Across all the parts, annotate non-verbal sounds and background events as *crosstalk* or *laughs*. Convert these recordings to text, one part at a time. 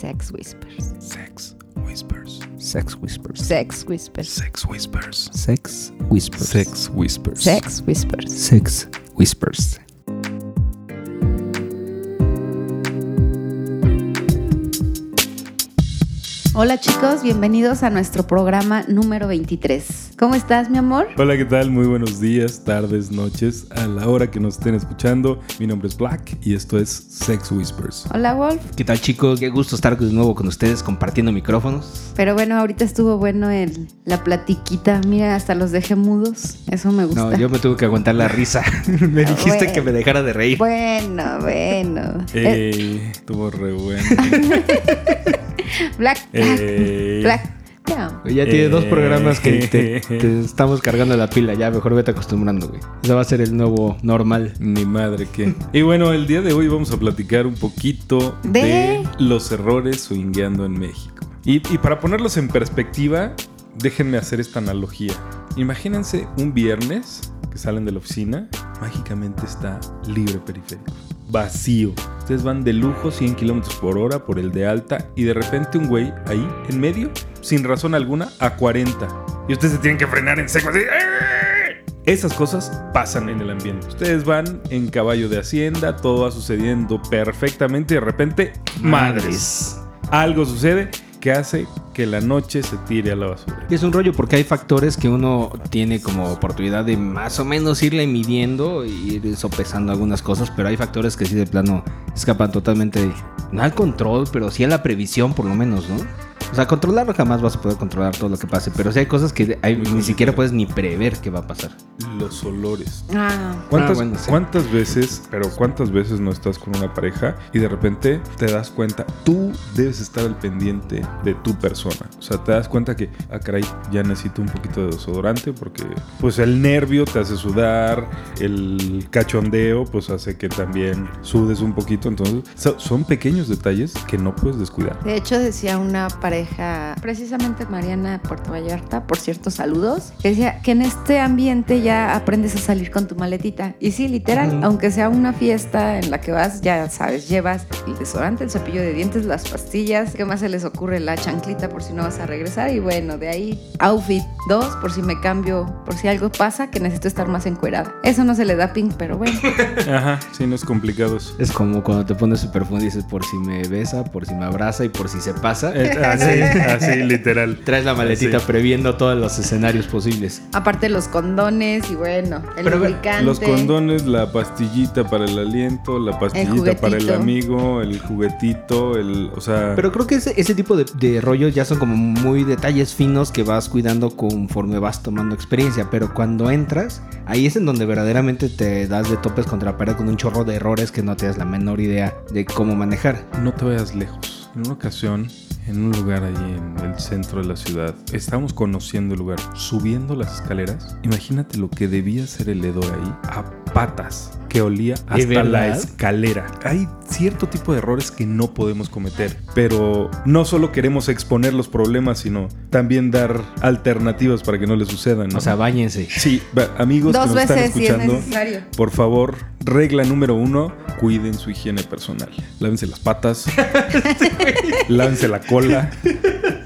Sex Whispers. Sex Whispers. Sex Whispers. Sex Whispers. Sex Whispers. Sex Whispers. Sex Whispers. Sex Whispers. Sex Whispers. Hola chicos, bienvenidos a nuestro programa número 23. ¿Cómo estás, mi amor? Hola, ¿qué tal? Muy buenos días, tardes, noches, a la hora que nos estén escuchando. Mi nombre es Black y esto es Sex Whispers. Hola, Wolf. ¿Qué tal chicos? Qué gusto estar de nuevo con ustedes compartiendo micrófonos. Pero bueno, ahorita estuvo bueno el, la platiquita. Mira, hasta los dejé mudos. Eso me gusta. No, yo me tuve que aguantar la risa. *laughs* *laughs* me dijiste Bueno. que me dejara de reír. Bueno, bueno. Eh, Ey, estuvo re bueno. *laughs* Black, Black, Eh. Black. Ya tiene dos Eh. programas que te, te estamos cargando la pila. Ya mejor vete acostumbrando, güey. Ese va a ser el nuevo normal. Ni madre que. Y bueno, el día de hoy vamos a platicar un poquito de, De- los errores swingueando en México. Y, y para ponerlos en perspectiva, déjenme hacer esta analogía. Imagínense un viernes que salen de la oficina, mágicamente está libre periférico, vacío. Ustedes van de lujo 100 kilómetros por hora por el de alta y de repente un güey ahí en medio, sin razón alguna, a 40. Y ustedes se tienen que frenar en seco así. ¡eh! Esas cosas pasan en el ambiente. Ustedes van en caballo de hacienda, todo va sucediendo perfectamente y de repente, madres. Algo sucede que hace que la noche se tire a la basura. Y es un rollo porque hay factores que uno tiene como oportunidad de más o menos irle midiendo e ir sopesando algunas cosas, pero hay factores que sí de plano escapan totalmente, no al control, pero sí a la previsión por lo menos, ¿no? O sea, controlarlo jamás vas a poder controlar todo lo que pase, pero sí hay cosas que hay- ni siquiera puedes ni prever qué va a pasar. Los olores. Ah, ¿Cuántas, bueno, sí. ¿Cuántas veces, pero cuántas veces no estás con una pareja y de repente te das cuenta, tú debes estar al pendiente de tu persona? O sea, te das cuenta que, ah, caray, ya necesito un poquito de desodorante porque, pues, el nervio te hace sudar, el cachondeo, pues, hace que también sudes un poquito. Entonces, so- son pequeños detalles que no puedes descuidar. De hecho, decía una pareja, precisamente Mariana de Puerto Vallarta, por cierto, saludos, que decía que en este ambiente ya aprendes a salir con tu maletita. Y sí, literal, aunque sea una fiesta en la que vas, ya sabes, llevas el desodorante, el cepillo de dientes, las pastillas, ¿qué más se les ocurre? La chanclita por si no vas a regresar. Y bueno, de ahí, outfit 2, por si me cambio, por si algo pasa, que necesito estar más encuerada. Eso no se le da pink, pero bueno. *laughs* Ajá, sí, no es complicado eso. Es como cuando te pones su perfume y dices por si me besa, por si me abraza y por si se pasa. Eh, Así, *laughs* así, literal. Traes la maletita Así. previendo todos los escenarios posibles. Aparte los condones y bueno, el Pero lubricante. Los condones, la pastillita para el aliento, la pastillita para el amigo, el juguetito, el, o sea, Pero creo que ese, ese tipo de, de rollos ya son como muy detalles finos que vas cuidando conforme vas tomando experiencia. Pero cuando entras, ahí es en donde verdaderamente te das de topes contra la pared con un chorro de errores que no te das la menor idea de cómo manejar. no te vayas lejos. En una ocasión, en un lugar allí en el centro de la ciudad, estábamos conociendo el lugar, subiendo las escaleras. Imagínate lo que debía ser el hedor ahí, a patas, que olía hasta la escalera. Hay cierto tipo de errores que no podemos cometer, pero no solo queremos exponer los problemas, sino también dar alternativas para que no les sucedan. ¿no? O sea, bañense. Sí, amigos Dos que nos están veces si es escuchando, necesario. por favor, regla número uno, cuiden su higiene personal. Lávense las patas, *laughs* lávense la cola,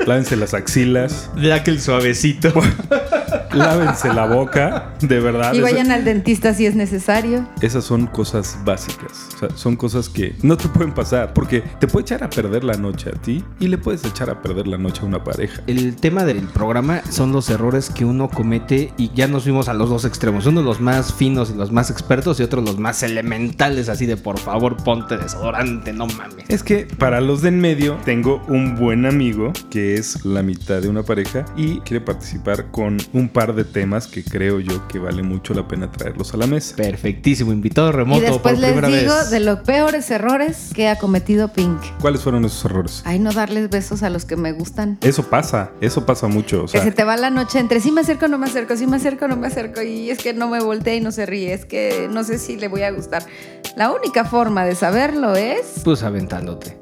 lávense las axilas, Ya que el suavecito. *laughs* lávense la boca, de verdad. Y esa- vayan al dentista si es necesario. esas son cosas básicas, o sea, son cosas que no te pueden pasar, porque te puede echar a perder la noche a ti y le puedes echar a perder la noche a una pareja. El tema del programa son los errores que uno comete y ya nos fuimos a los dos extremos. Uno los más finos y los más expertos y otro los más elementales, así de por favor ponte desodorante, no mames. Es que para los de en medio tengo un buen amigo que es la mitad de una pareja y quiere participar con un par de temas que creo yo que vale mucho la pena traerlos a la mesa. Perfectísimo, invitado Y remoto después por les primera digo vez. de los peores errores que ha cometido Pink. ¿Cuáles fueron esos errores? Ay, no darles besos a los que me gustan. Eso pasa, eso pasa mucho. O sea, que se te va la noche entre sí me acerco, no me acerco, sí me acerco, no me acerco. Y es que no me voltea y no se ríe. Es que no sé si le voy a gustar. La única forma de saberlo es. Pues aventándote.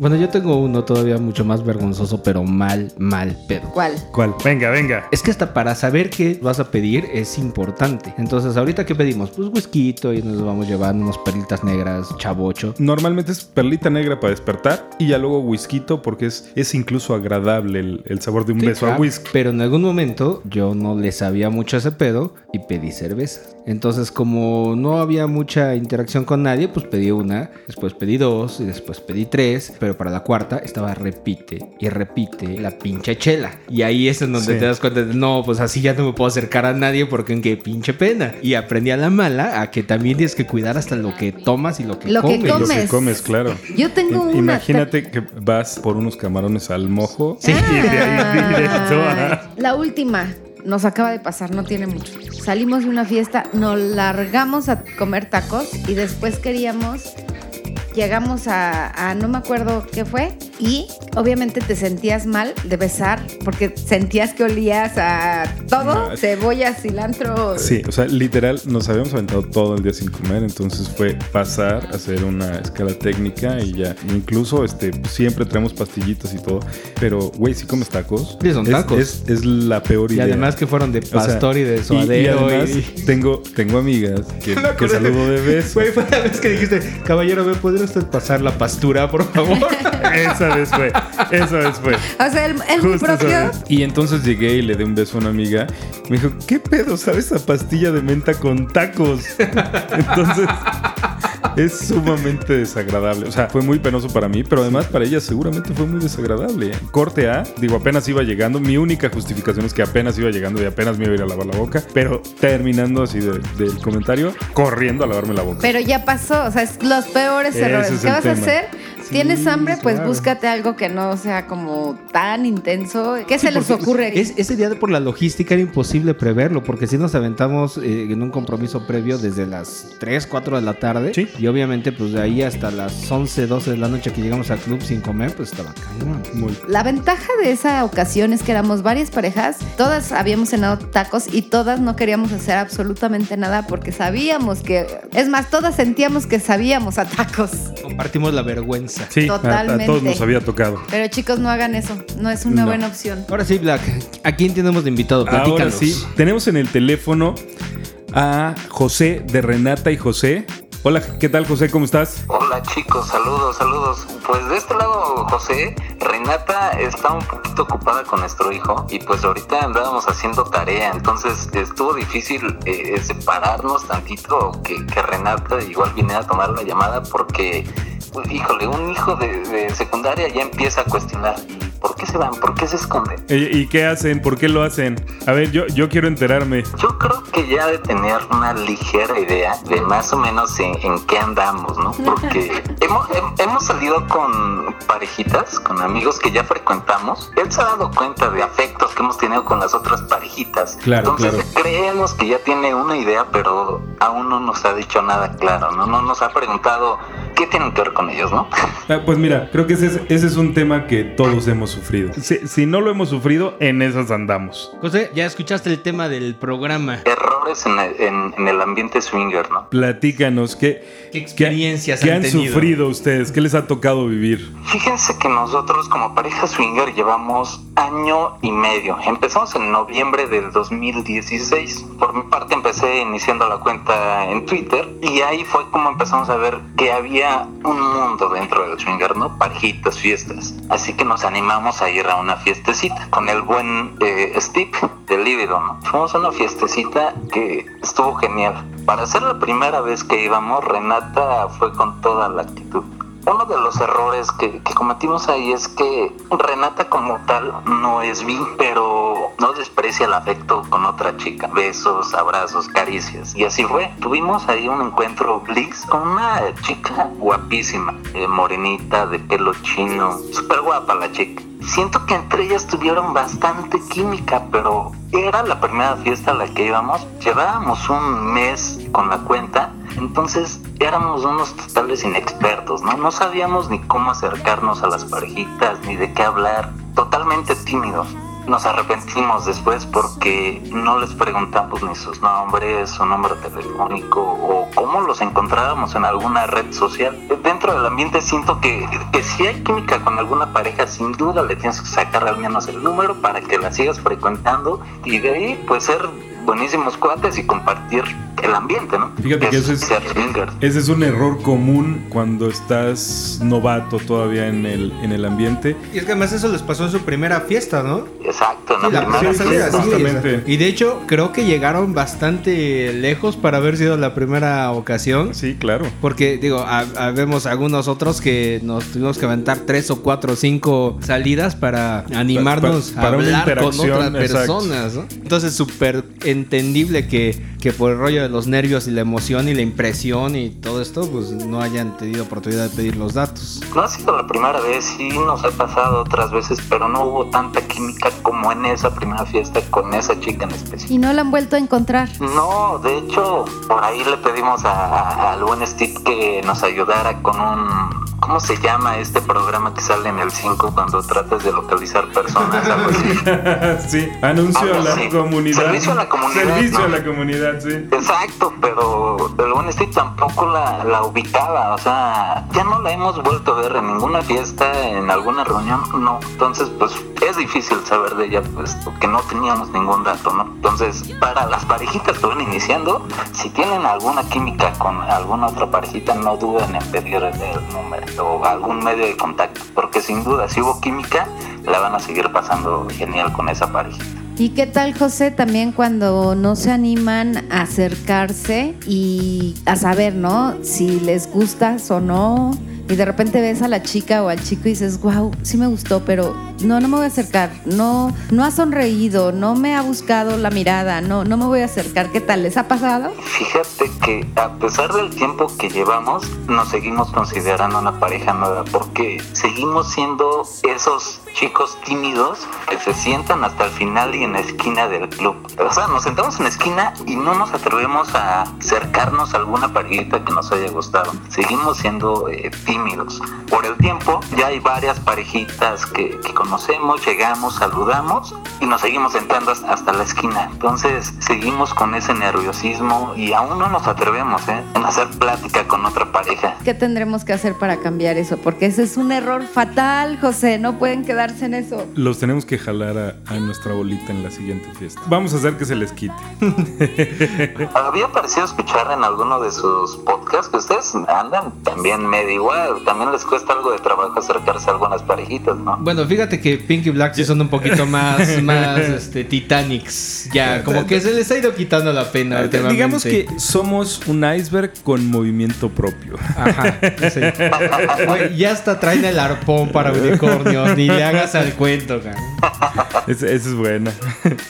Bueno, yo tengo uno todavía mucho más vergonzoso, pero mal, mal pedo. ¿Cuál? ¿Cuál? Venga, venga. Es que hasta para saber qué vas a pedir es importante. Entonces, ahorita qué pedimos? Pues whisky y nos vamos llevando unos perlitas negras, chavocho. Normalmente es perlita negra para despertar y ya luego whisky porque es, es incluso agradable el, el sabor de un Sí, beso a whisky. Pero en algún momento yo no le sabía mucho ese pedo y pedí cerveza. Entonces, como no había mucha interacción con nadie, pues pedí una, después pedí dos y después pedí tres. Pero para la cuarta estaba repite y repite la pinche chela. Y ahí es en donde Sí. te das cuenta de no, pues así ya no me puedo acercar a nadie porque en qué pinche pena. Y aprendí a la mala a que también tienes que cuidar hasta lo que tomas y lo que Lo que comes. Lo que comes. claro. Yo tengo I- una. Imagínate que vas por unos camarones al mojo Sí. *laughs* y de ahí directo a... Ay, La última nos acaba de pasar, no tiene mucho. Salimos de una fiesta, nos largamos a comer tacos y después queríamos, llegamos a, a no me acuerdo qué fue y obviamente te sentías mal de besar porque sentías que olías a todo, No. cebolla, cilantro. Sí, o sea, literal, nos habíamos aventado todo el día sin comer, entonces fue pasar, hacer una escala técnica y ya. Incluso, este, siempre traemos pastillitas y todo, pero, güey, si comes tacos, Sí, son es, tacos. Es, es la peor Y idea. además que fueron de O sea, pastor y de y- suadero. Y, además, y- *laughs* tengo, tengo amigas que, saludo de beso. Güey, fue la vez que dijiste, caballero, ¿me podría usted pasar la pastura, por favor? *laughs* Esa vez fue, esa vez fue. O sea, el, el propio. Y entonces llegué y le di un beso a una amiga. Me dijo, ¿qué pedo? ¿Sabes esa pastilla de menta con tacos? *laughs* Entonces, es sumamente desagradable. O sea, fue muy penoso para mí, pero además para ella seguramente fue muy desagradable. Corte A, digo, apenas iba llegando. Mi única justificación es que apenas iba llegando y apenas me iba a ir a lavar la boca. Pero terminando así de- del comentario, corriendo a lavarme la boca. Pero ya pasó, o sea, es los peores Ese errores. es ¿Qué vas tema. a hacer? Sí, ¿Tienes hambre? Pues claro. búscate algo que no sea como tan intenso. ¿Qué se les ocurre? es- ese día de por la logística era imposible preverlo, porque si nos aventamos eh, en un compromiso previo desde las 3, 4 de la tarde. Sí. Y obviamente, pues de ahí hasta las 11, 12 de la noche que llegamos al club sin comer, pues estaba cañón. Muy. La ventaja de esa ocasión es que éramos varias parejas, todas habíamos cenado tacos y todas no queríamos hacer absolutamente nada porque sabíamos que, es más, todas sentíamos que sabíamos a tacos. Compartimos la vergüenza. Sí, a- a, Totalmente. todos nos había tocado. Pero chicos, no hagan eso, no es una No. buena opción. Ahora sí, Black, ¿a quién tenemos de invitado? Ahora sí, tenemos en el teléfono a José de Renata y José. Hola, ¿qué tal José? ¿Cómo estás? Hola chicos, saludos, saludos. Pues de este lado, José, Renata está un poquito ocupada con nuestro hijo y pues ahorita andábamos haciendo tarea, entonces estuvo difícil eh, separarnos tantito, que, que Renata igual viniera a tomar la llamada porque, pues, híjole, un hijo de, secundaria ya empieza a cuestionar, ¿y por qué se van? ¿Por qué se esconden? ¿Y qué hacen? ¿Por qué lo hacen? A ver, yo, yo quiero enterarme. Yo creo que ya de tener una ligera idea de más o menos en, en qué andamos, ¿no? Porque hemos, hem- hemos salido con parejitas, con amigos que ya frecuentamos. Él se ha dado cuenta de afectos que hemos tenido con las otras parejitas. Claro, Entonces claro. creemos que ya tiene una idea, pero aún no nos ha dicho nada claro, ¿no? No nos ha preguntado qué tienen que ver con ellos, ¿no? Ah, pues mira, creo que ese es, ese es un tema que todos hemos sufrido. Si, si no lo hemos sufrido, en esas andamos. José, ya escuchaste el tema del programa. Errores en el, en- en el ambiente swinger, ¿no? Platícanos, ¿qué, ¿Qué experiencias qué han han tenido? sufrido ustedes? ¿Qué les ha tocado vivir? Fíjense que nosotros como pareja swinger llevamos año y medio. Empezamos en noviembre del 2016. Por mi parte empecé iniciando la cuenta en Twitter y ahí fue como empezamos a ver que había un mundo dentro del swinger, ¿no? Parejitas, fiestas. Así que nos animamos a ir a una fiestecita con el buen eh, Steve de Libido, ¿no? Fuimos a una fiestecita que estuvo genial. Para ser la primera vez que íbamos, Renata fue con toda la actitud. Uno de los errores que, cometimos ahí es que Renata como tal no es bi, pero no desprecia el afecto con otra chica. Besos, abrazos, caricias. Y así fue. Tuvimos ahí un encuentro bliss con una chica guapísima, eh, morenita, de pelo chino, súper guapa la chica. Siento que entre ellas tuvieron bastante química, pero era la primera fiesta a la que íbamos. Llevábamos un mes con la cuenta, entonces éramos unos totales inexpertos, ¿no? No sabíamos ni cómo acercarnos a las parejitas, ni de qué hablar, totalmente tímidos. nos arrepentimos después porque no les preguntamos ni sus nombres, su número telefónico o cómo los encontrábamos en alguna red social. Dentro del ambiente siento que, que si hay química con alguna pareja, sin duda le tienes que sacar al menos el número para que la sigas frecuentando y de ahí pues ser buenísimos cuates y compartir el ambiente, ¿no? Fíjate que ese es, ese es un error común cuando estás novato todavía en el, en el ambiente. Y es que además eso les pasó en su primera fiesta, ¿no? Exacto, en la, primera fiesta. Y de hecho, creo que llegaron bastante lejos para haber sido la primera ocasión. Sí, claro. Porque, digo, vemos algunos otros que nos tuvimos que aventar tres o cuatro o cinco salidas para animarnos a hablar con otras personas, ¿no? Entonces, súper entendible que, que por el rollo de los nervios y la emoción y la impresión y todo esto, pues no hayan tenido oportunidad de pedir los datos. No ha sido la primera vez, sí nos ha pasado otras veces, pero no hubo tanta química como en esa primera fiesta con esa chica en especial. ¿Y no la han vuelto a encontrar? No, de hecho, por ahí le pedimos al buen Steve que nos ayudara con un ¿Cómo se llama este programa que sale en el 5 cuando tratas de localizar personas? *laughs* sí, anuncio a la comunidad. Servicio a la comunidad. Servicio a la comunidad, sí. Exacto, pero el Steve tampoco la, la ubicaba, o sea, ya no la hemos vuelto a ver en ninguna fiesta, en alguna reunión, no. Entonces, pues es difícil saber de ella, pues, porque no teníamos ningún dato, ¿no? Entonces, para las parejitas que van iniciando, si tienen alguna química con alguna otra parejita, no duden en pedir el número o algún medio de contacto, porque sin duda si hubo química, la van a seguir pasando genial con esa parejita. ¿Y qué tal, José, también cuando no se animan a acercarse y a saber, ¿no? Si les gustas o no, y de repente ves a la chica o al chico y dices, wow, sí me gustó, pero no, no me voy a acercar, no, no ha sonreído, no me ha buscado la mirada, no, no me voy a acercar. ¿Qué tal? ¿Les ha pasado? Fíjate que a pesar del tiempo que llevamos, nos seguimos considerando una pareja nueva porque seguimos siendo esos chicos tímidos que se sientan hasta el final y en la esquina del club. O sea, nos sentamos en la esquina y no nos atrevemos a acercarnos a alguna parejita que nos haya gustado. Seguimos siendo eh, tímidos. Por el tiempo, ya hay varias parejitas que, que, conocemos, llegamos, saludamos y nos seguimos sentando hasta la esquina. Entonces, seguimos con ese nerviosismo y aún no nos atrevemos ¿eh? en hacer plática con otra pareja. ¿Qué tendremos que hacer para cambiar eso? Porque ese es un error fatal, José. No pueden quedar en eso. Los tenemos que jalar a, nuestra bolita en la siguiente fiesta. Vamos a hacer que se les quite. *laughs* Había parecido escuchar en alguno de sus podcasts que ustedes andan también medio igual. También les cuesta algo de trabajo acercarse a algunas parejitas, ¿no? Bueno, fíjate que Pink y Black sí son un poquito más, *laughs* más este, Titanics. Ya, como que se les ha ido quitando la pena. Digamos que somos un iceberg con movimiento propio. Ajá. *laughs* ya hasta traen el arpón para unicornios. Ni le hagas al cuento, Esa es buena.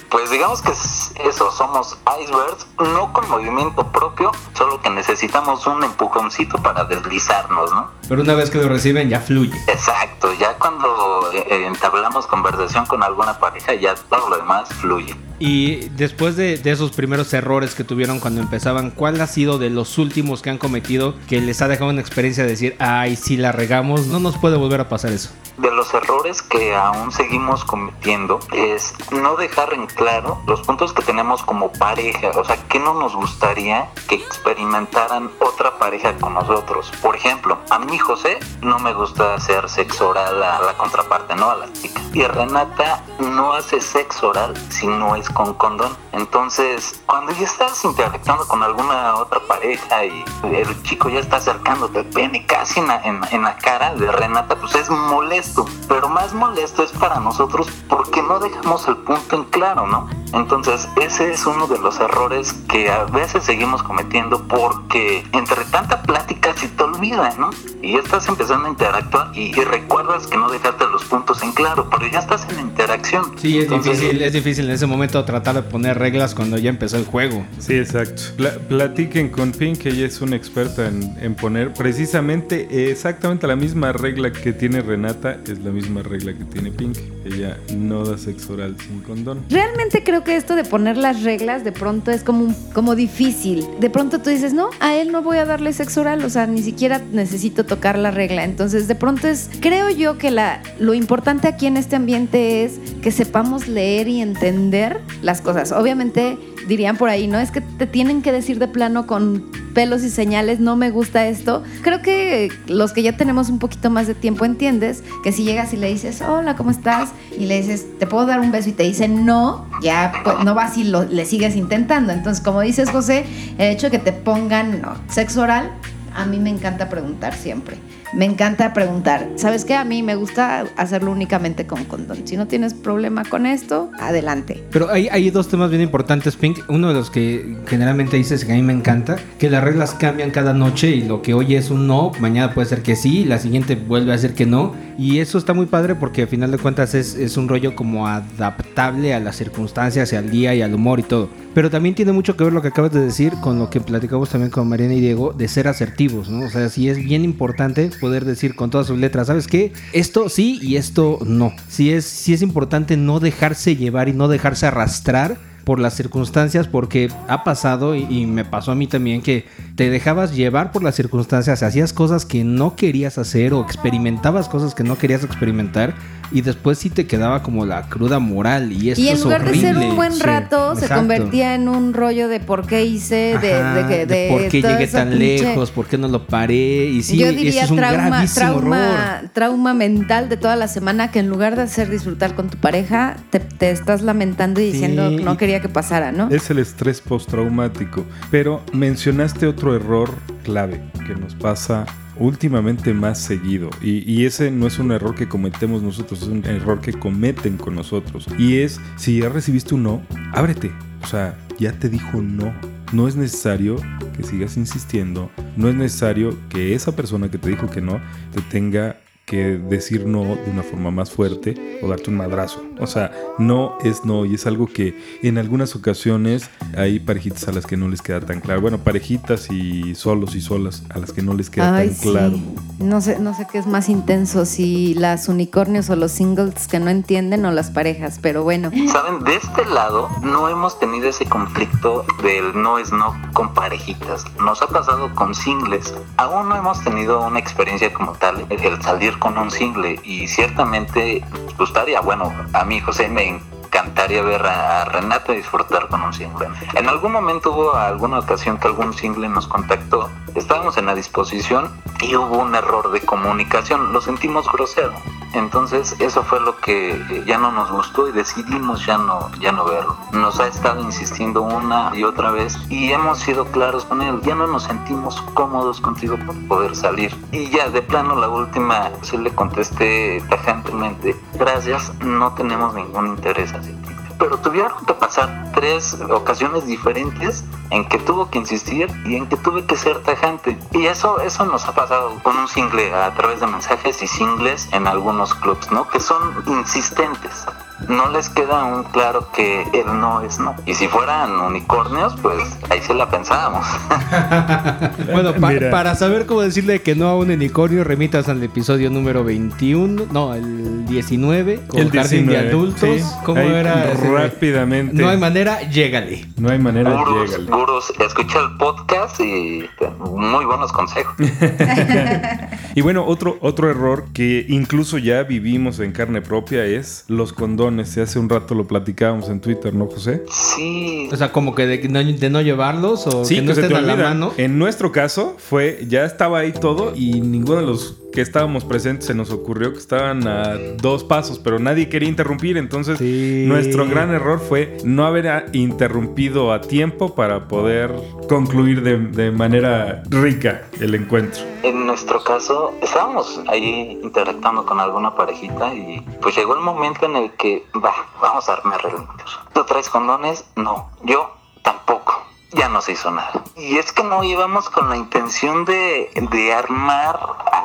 Pues digamos que eso, somos icebergs, no con movimiento propio, solo que necesitamos un empujoncito para deslizarnos, ¿no? Pero una vez que lo reciben ya fluye. Exacto, ya cuando eh, entablamos conversación con alguna pareja, ya todo lo demás fluye. Y después de, esos primeros errores que tuvieron cuando empezaban, ¿cuál ha sido de los últimos que han cometido que les ha dejado una experiencia de decir, ay, si la regamos, no nos puede volver a pasar eso? De los errores que aún seguimos cometiendo es no dejar en claro los puntos que tenemos como pareja, o sea, que no nos gustaría que experimentaran otra pareja con nosotros. Por ejemplo, a mí José no me gusta hacer sexo oral a la contraparte, no a la chica. Y Renata no hace sexo oral si no es con condón. Entonces, cuando ya estás interactuando con alguna otra pareja y el chico ya está acercándote el pene casi en la, en, la cara de Renata, pues es molesto. Pero más molesto es para nosotros porque no dejamos el punto en claro, ¿no? Entonces, ese es uno de los errores que a veces seguimos cometiendo porque entre tanta plática se te olvida, ¿no? Y ya estás empezando a interactuar y, recuerdas que no dejaste los puntos en claro, pero ya estás en interacción. Sí, es difícil, es difícil en ese momento tratar de poner reglas cuando ya empezó el juego. Sí, exacto. platiquen con Pink, que ella es una experta en, en poner precisamente exactamente la misma regla que tiene Renata, es la misma regla que tiene Pink. Ella no da sexo oral sin condón. Realmente creo que esto de poner las reglas de pronto es como, como difícil. De pronto tú dices, no, a él no voy a darle sexo oral, o sea, ni siquiera necesito tocar la regla. Entonces, de pronto es, creo yo que la, lo importante aquí en este ambiente es que sepamos leer y entender las cosas. Obviamente, dirían por ahí, ¿no? Es que te tienen que decir de plano con pelos y señales, no me gusta esto. Creo que los que ya tenemos un poquito más de tiempo entiendes que si llegas y le dices, hola, ¿cómo estás? Y le dices, ¿te puedo dar un beso? Y te dice no, ya pues, no vas y lo- le sigues intentando. Entonces, como dices, José, el hecho de que te pongan no, sexo oral, a mí me encanta preguntar siempre. Me encanta preguntar. ¿Sabes qué? A mí me gusta hacerlo únicamente con condón. Si no tienes problema con esto, adelante. Pero hay, dos temas bien importantes, Pink. Uno de los que generalmente dices que a mí me encanta, que las reglas cambian cada noche y lo que hoy es un no, mañana puede ser que sí, la siguiente vuelve a ser que no. Y eso está muy padre porque al final de cuentas es, es un rollo como adaptable a las circunstancias y al día y al humor y todo. Pero también tiene mucho que ver lo que acabas de decir con lo que platicamos también con Mariana y Diego de ser asertivos, ¿no? O sea, sí es bien importante poder decir con todas sus letras, ¿sabes qué? Esto sí y esto no. Sí es, sí es importante no dejarse llevar y no dejarse arrastrar por las circunstancias porque ha pasado y, y me pasó a mí también que te dejabas llevar por las circunstancias, hacías cosas que no querías hacer o experimentabas cosas que no querías experimentar y después sí te quedaba como la cruda moral y esto Y en es lugar de ser horrible. un buen Sí, rato, se exacto. convertía en un rollo de por qué hice, de, Ajá, de, que- de de por qué llegué tan pinche- lejos, por qué no lo paré y sí, Yo eso diría es un trauma, trauma, trauma mental de toda la semana que en lugar de hacer disfrutar con tu pareja, te, te estás lamentando y diciendo Sí. no quería que pasara, ¿no? Es el estrés postraumático. Pero mencionaste otro error clave que nos pasa últimamente más seguido. Y, y ese no es un error que cometemos nosotros, es un error que cometen con nosotros. Y es, si ya recibiste un no, ábrete. O sea, ya te dijo no. No es necesario que sigas insistiendo. No es necesario que esa persona que te dijo que no te tenga que decir no de una forma más fuerte o darte un madrazo. O sea, no es no y es algo que en algunas ocasiones hay parejitas a las que no les queda tan claro. Bueno, parejitas y solos y solas a las que no les queda Ay, tan sí. claro. No sé, no sé qué es más intenso, si las unicornios o los singles que no entienden o las parejas, pero bueno. Saben, de este lado no hemos tenido ese conflicto del no es no con parejitas. Nos ha pasado con singles. Aún no hemos tenido una experiencia como tal, el salir con un single. Y ciertamente gustaría, bueno, a mí José me encantaría ver a, Renata disfrutar con un single. En algún momento hubo alguna ocasión que algún single nos contactó. Estábamos en la disposición y hubo un error de comunicación. Lo sentimos grosero. Entonces eso fue lo que ya no nos gustó y decidimos ya no, ya no verlo. Nos ha estado insistiendo una y otra vez y hemos sido claros con él. Ya no nos sentimos cómodos contigo por poder salir. Y ya de plano la última sí le contesté tajantemente, gracias, no tenemos ningún interés hacia ti. Pero tuvieron que pasar tres ocasiones diferentes en que tuvo que insistir y en que tuve que ser tajante. Y eso, eso nos ha pasado con un single a través de mensajes y singles en algunos clubs, ¿no? Que son insistentes. No les queda un claro que el no es no. Y si fueran unicornios, pues ahí se la pensábamos. *laughs* Bueno, pa- Mira. para saber cómo decirle que no a un unicornio, remitas al episodio número 21, no, el 19, con El Jardín de 19, Adultos. sí. ¿Cómo Ahí era? ese? Rápidamente. No hay manera, llégale. No hay manera de Gurús, llegarle. gurús, escucha el podcast y eh, muy buenos consejos. *laughs* *laughs* Y bueno, otro, otro error que incluso ya vivimos en carne propia es los condones. Hace un rato lo platicábamos en Twitter, ¿no, José? Sí, O sea, como que de, no, de no llevarlos o que no estén a la mano. En nuestro caso fue, ya estaba ahí todo y ninguno de los que estábamos presentes se nos ocurrió que estaban a dos pasos, pero nadie quería interrumpir. Entonces, Sí. nuestro gran error fue no haber a- interrumpido a tiempo para poder concluir de, de manera rica el encuentro. En nuestro caso, estábamos ahí interactuando con alguna parejita y pues llegó el momento en el que, va, vamos a armar relinchos. ¿Tú traes condones? No, yo tampoco. Ya no se hizo nada. Y es que no íbamos con la intención de, de armar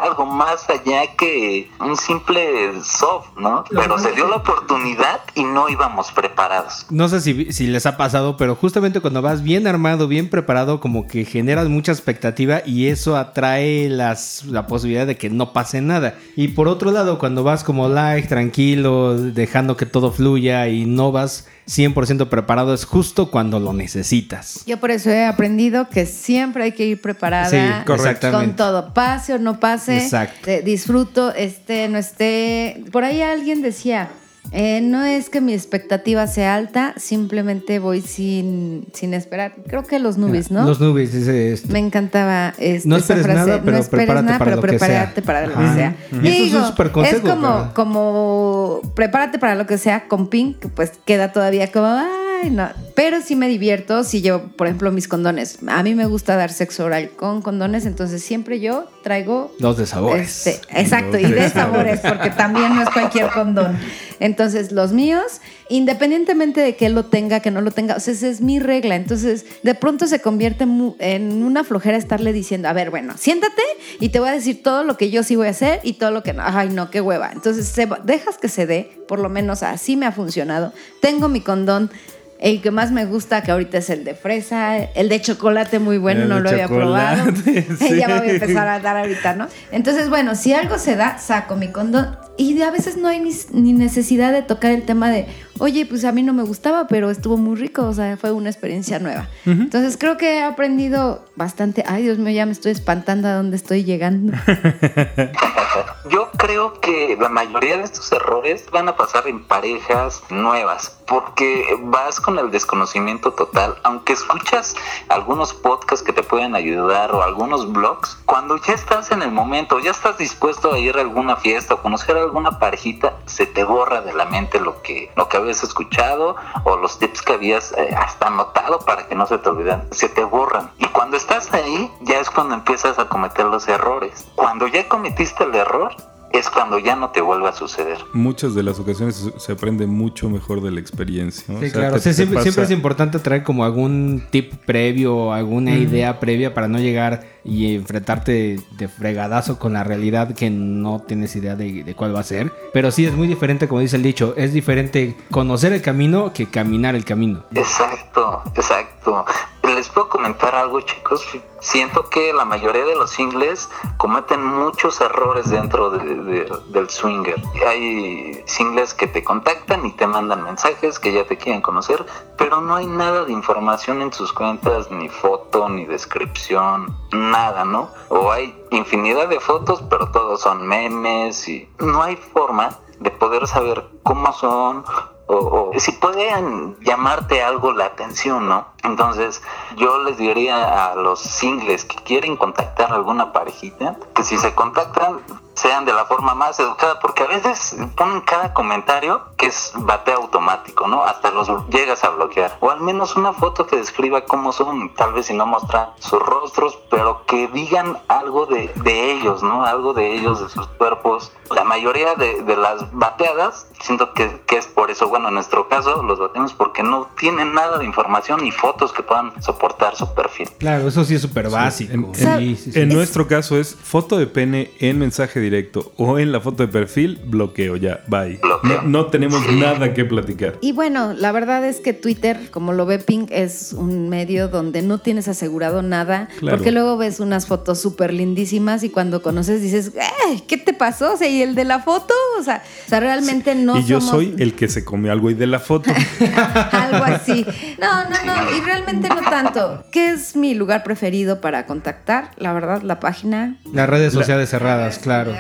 algo más allá que un simple soft, ¿no? Pero se dio la oportunidad y no íbamos preparados. No sé si, si les ha pasado, pero justamente cuando vas bien armado, bien preparado, como que generas mucha expectativa y eso atrae las, la posibilidad de que no pase nada. Y por otro lado, cuando vas como light, tranquilo, dejando que todo fluya y no vas 100% preparado, es justo cuando lo necesitas. Yo por eso he aprendido que siempre hay que ir preparada Sí, con todo, pase o no pase, Exacto. eh, disfruto, esté, no esté. Por ahí alguien decía, eh, no es que mi expectativa sea alta, simplemente voy sin, sin esperar. Creo que los nubes, ¿no? Los nubes, dice este. Me encantaba este, No esa frase. nada, pero no esperes nada, para pero lo que sea. prepárate para lo que sea. Y eso es un Digo, consejo, es como, como prepárate para lo que sea con Pink, que pues queda todavía como, ay, no. Pero sí me divierto si llevo, por ejemplo, mis condones. A mí me gusta dar sexo oral con condones, entonces siempre yo traigo Los de sabores. este, exacto, y de de sabores, porque también no es cualquier condón. Entonces, los míos, independientemente de que él lo tenga, que no lo tenga, o sea, esa es mi regla. Entonces, de pronto se convierte en una flojera estarle diciendo, a ver, bueno, siéntate y te voy a decir todo lo que yo sí voy a hacer y todo lo que no. Ay, no, qué hueva. Entonces, dejas que se dé, por lo menos así me ha funcionado. Tengo mi condón. El que más me gusta, que ahorita es el de fresa, el de chocolate muy bueno, El no lo había probado. sí. *laughs* *laughs* ya voy a empezar a dar ahorita, ¿no? Entonces, bueno, si algo se da, saco mi condón. Y a veces no hay ni, ni necesidad de tocar el tema de, oye, pues a mí no me gustaba, pero estuvo muy rico, o sea, fue una experiencia nueva. Entonces, creo que he aprendido bastante. Ay, Dios mío, ya me estoy espantando a dónde estoy llegando. *laughs* Yo creo que la mayoría de estos errores van a pasar en parejas nuevas, porque vas con el desconocimiento total, aunque escuchas algunos podcasts que te pueden ayudar o algunos blogs, cuando ya estás en el momento, ya estás dispuesto a ir a alguna fiesta o conocer alguna parejita, se te borra de la mente lo que, lo que habías escuchado o los tips que habías eh, hasta anotado para que no se te olviden, se te borran. Y cuando estás ahí, ya es cuando empiezas a cometer los errores. Cuando ya cometiste el error, es cuando ya no te vuelve a suceder. Muchas de las ocasiones se- aprende mucho mejor de la experiencia. ¿no? Sí, O sea, claro. te- Sí, te siempre, pasa- siempre es importante traer como algún tip previo, alguna idea previa para no llegar y enfrentarte de fregadazo con la realidad que no tienes idea de, de cuál va a ser. Pero sí es muy diferente, como dice el dicho, es diferente conocer el camino que caminar el camino. Exacto, exacto. Les puedo comentar algo, chicos. Siento que la mayoría de los singles cometen muchos errores dentro de- de- del swinger. Hay singles que te contactan y te mandan mensajes que ya te quieren conocer, pero no hay nada de información en sus cuentas, ni foto, ni descripción, nada, ¿no? O hay infinidad de fotos, pero todos son memes y no hay forma de poder saber cómo son o, o si pueden llamarte algo la atención, ¿no? Entonces yo les diría a los singles que quieren contactar a alguna parejita, que si se contactan sean de la forma más educada, porque a veces ponen cada comentario que es bate automático, ¿no? Hasta los llegas a bloquear. O al menos una foto que describa cómo son, tal vez si no mostrar sus rostros, pero que digan algo de, de ellos, ¿no? Algo de ellos, de sus cuerpos. La mayoría de, de las bateadas, siento que, que es por eso, bueno, en nuestro caso los bateamos porque no tienen nada de información ni fotos que puedan soportar su perfil. Claro, eso sí es súper básico. En, Sí, en- sí, sí. en Es- nuestro caso es foto de pene en mensaje directo o en la foto de perfil, bloqueo ya, bye. Bloqueo. No, no tenemos nada que platicar. Y bueno, la verdad es que Twitter, como lo ve Pink, es un medio donde no tienes asegurado nada, Claro. porque luego ves unas fotos súper lindísimas y cuando conoces dices, "Ay, ¿qué te pasó? O sea, ¿y el de la foto? O sea, o sea realmente no y yo somos soy el que se comió algo y de la foto. *laughs* algo así. No, no, no, y realmente no tanto. ¿Qué es mi lugar preferido para contactar? La verdad, la página Las redes sociales cerradas, claro.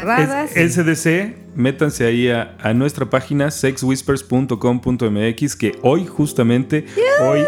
Es- SDC, métanse ahí a, a nuestra página sexwhispers.com.mx que hoy justamente, hoy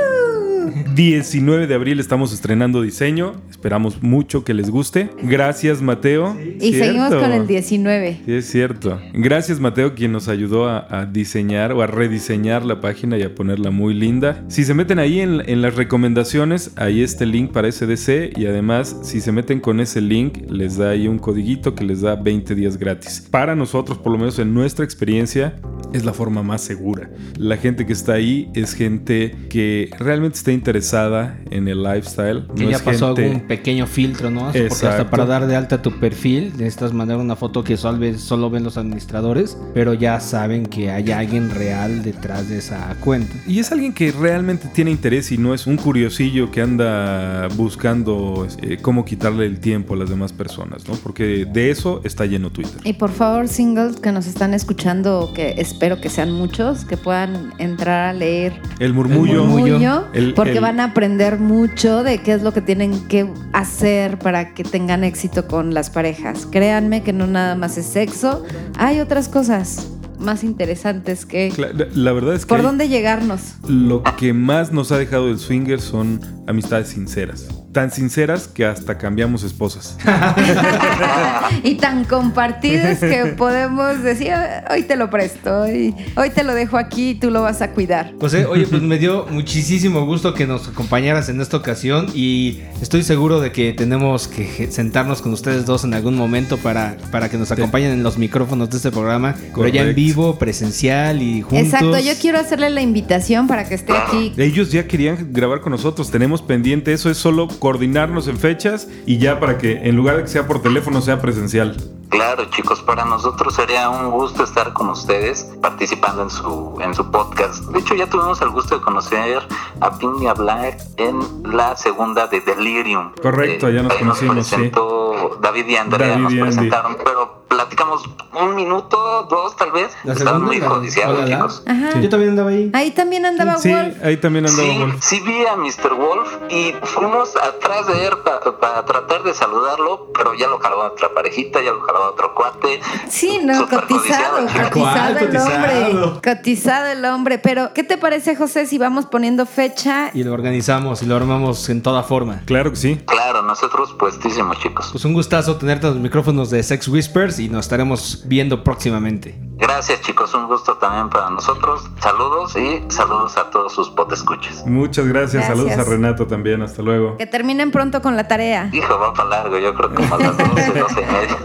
19 de abril estamos estrenando diseño. Esperamos mucho que les guste. Gracias Mateo. y seguimos con el 19. Sí, es cierto. Gracias, Mateo, quien nos ayudó a, a diseñar o a rediseñar la página y a ponerla muy linda. Si se meten ahí en, en las recomendaciones, ahí está el link para SDC y además, si se meten con ese link, les da ahí un codiguito que les da 20 días gratis. Para nosotros, por lo menos en nuestra experiencia, es la forma más segura. La gente que está ahí es gente que realmente está interesada en el lifestyle. Que no ya es pasó gente- algún pequeño filtro, ¿no? Porque hasta Exacto. para dar de alta tu perfil necesitas mandar una foto que solo, ven- solo ven los administradores, pero ya saben que hay alguien real detrás de esa cuenta. Y es alguien que realmente tiene interés y no es un curiosillo que anda buscando eh, cómo quitarle el tiempo a las demás personas, ¿no? Porque de eso está lleno Twitter. Y por favor, singles que nos están escuchando, que espero que sean muchos, que puedan entrar a leer El murmullo. El murmullo. murmullo, El- porque el- van a aprender mucho de qué es lo que tienen que hacer para que tengan éxito con las parejas. Créanme que no nada más es sexo, hay otras cosas más interesantes que La, la verdad es que por dónde llegarnos. lo que más nos ha dejado el swinger son amistades sinceras. Tan sinceras que hasta cambiamos esposas. *laughs* y tan compartidas que podemos decir, "Ah, hoy te lo presto, hoy, hoy te lo dejo aquí y tú lo vas a cuidar. José, oye, pues me dio muchísimo gusto que nos acompañaras en esta ocasión y estoy seguro de que tenemos que sentarnos con ustedes dos en algún momento para, para que nos acompañen en los micrófonos de este programa, pero ya en vivo, presencial y juntos. Exacto, yo quiero hacerle la invitación para que esté aquí. Ellos ya querían grabar con nosotros. Tenemos pendiente eso. Es solo coordinarnos en fechas y ya para que en lugar de que sea por teléfono sea presencial. Claro, chicos, para nosotros sería un gusto estar con ustedes participando en su en su podcast. De hecho, ya tuvimos el gusto de conocer a Piña Black en la segunda de Delirium. Correcto, ya nos ahí conocimos, sí. presentó David y Andrea David nos y presentaron, pero platicamos un minuto, dos tal vez. Estaban muy codiciados, chicos. Ajá. Yo también andaba ahí. Ahí también andaba Sí, Wolf. ahí también andaba Sí, Wolf. sí vi a Mr. Wolf y fuimos atrás de él para tratar de saludarlo, pero ya lo jaló otra parejita, ya lo jaló otro cuate. Sí, no, cotizado, cotizado, ¿Cuál el hombre. cotizado? El hombre. Pero, ¿qué te parece, José, si vamos poniendo fecha? Y lo organizamos y lo armamos en toda forma. Claro que sí. Claro, nosotros puestísimos, chicos. Pues un gustazo tenerte en los micrófonos de Sex Whispers y nos estaremos viendo próximamente. Gracias, chicos, un gusto también para nosotros. Saludos y saludos a todos sus potescuchas. Muchas gracias. Gracias. Saludos a Renato también. Hasta luego. Que terminen pronto con la tarea. Hijo, va para largo, yo creo que como a las 12, 12 y media.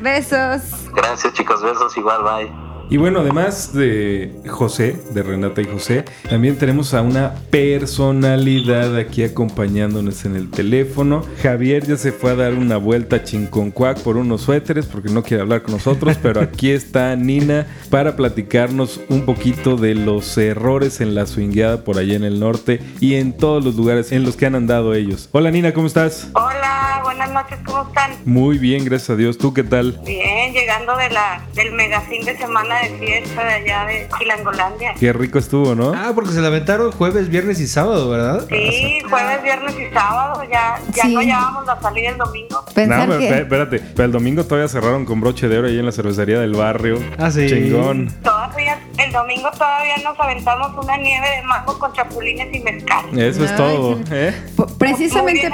*laughs* Besos. Gracias, chicos, besos, igual, bye. Y bueno, además de José, de Renata y José, también tenemos a una personalidad aquí acompañándonos en el teléfono. Javier ya se fue a dar una vuelta a Chinconcuac por unos suéteres porque no quiere hablar con nosotros, *laughs* pero aquí está Nina para platicarnos un poquito de los errores en la swingueada por allá en el norte y en todos los lugares en los que han andado ellos. Hola Nina, ¿cómo estás? Hola, buenas noches, ¿cómo están? Muy bien, gracias a Dios. ¿Tú qué tal? Bien, llegando de la del mega fin de semana de fiesta de allá de Chilangolandia. Qué rico estuvo, ¿no? Ah, porque se la aventaron jueves, viernes y sábado, ¿verdad? Sí, jueves, viernes y sábado, ya, ya Sí. no llevábamos la salida el domingo. Pensar no, pero, que... espérate, pero el domingo todavía cerraron con broche de oro ahí en la cervecería del barrio. Ah, sí. Chingón. Todavía, el domingo todavía nos aventamos una nieve de mango con chapulines y mezcal. Eso es todo, sí. ¿eh? Precisamente...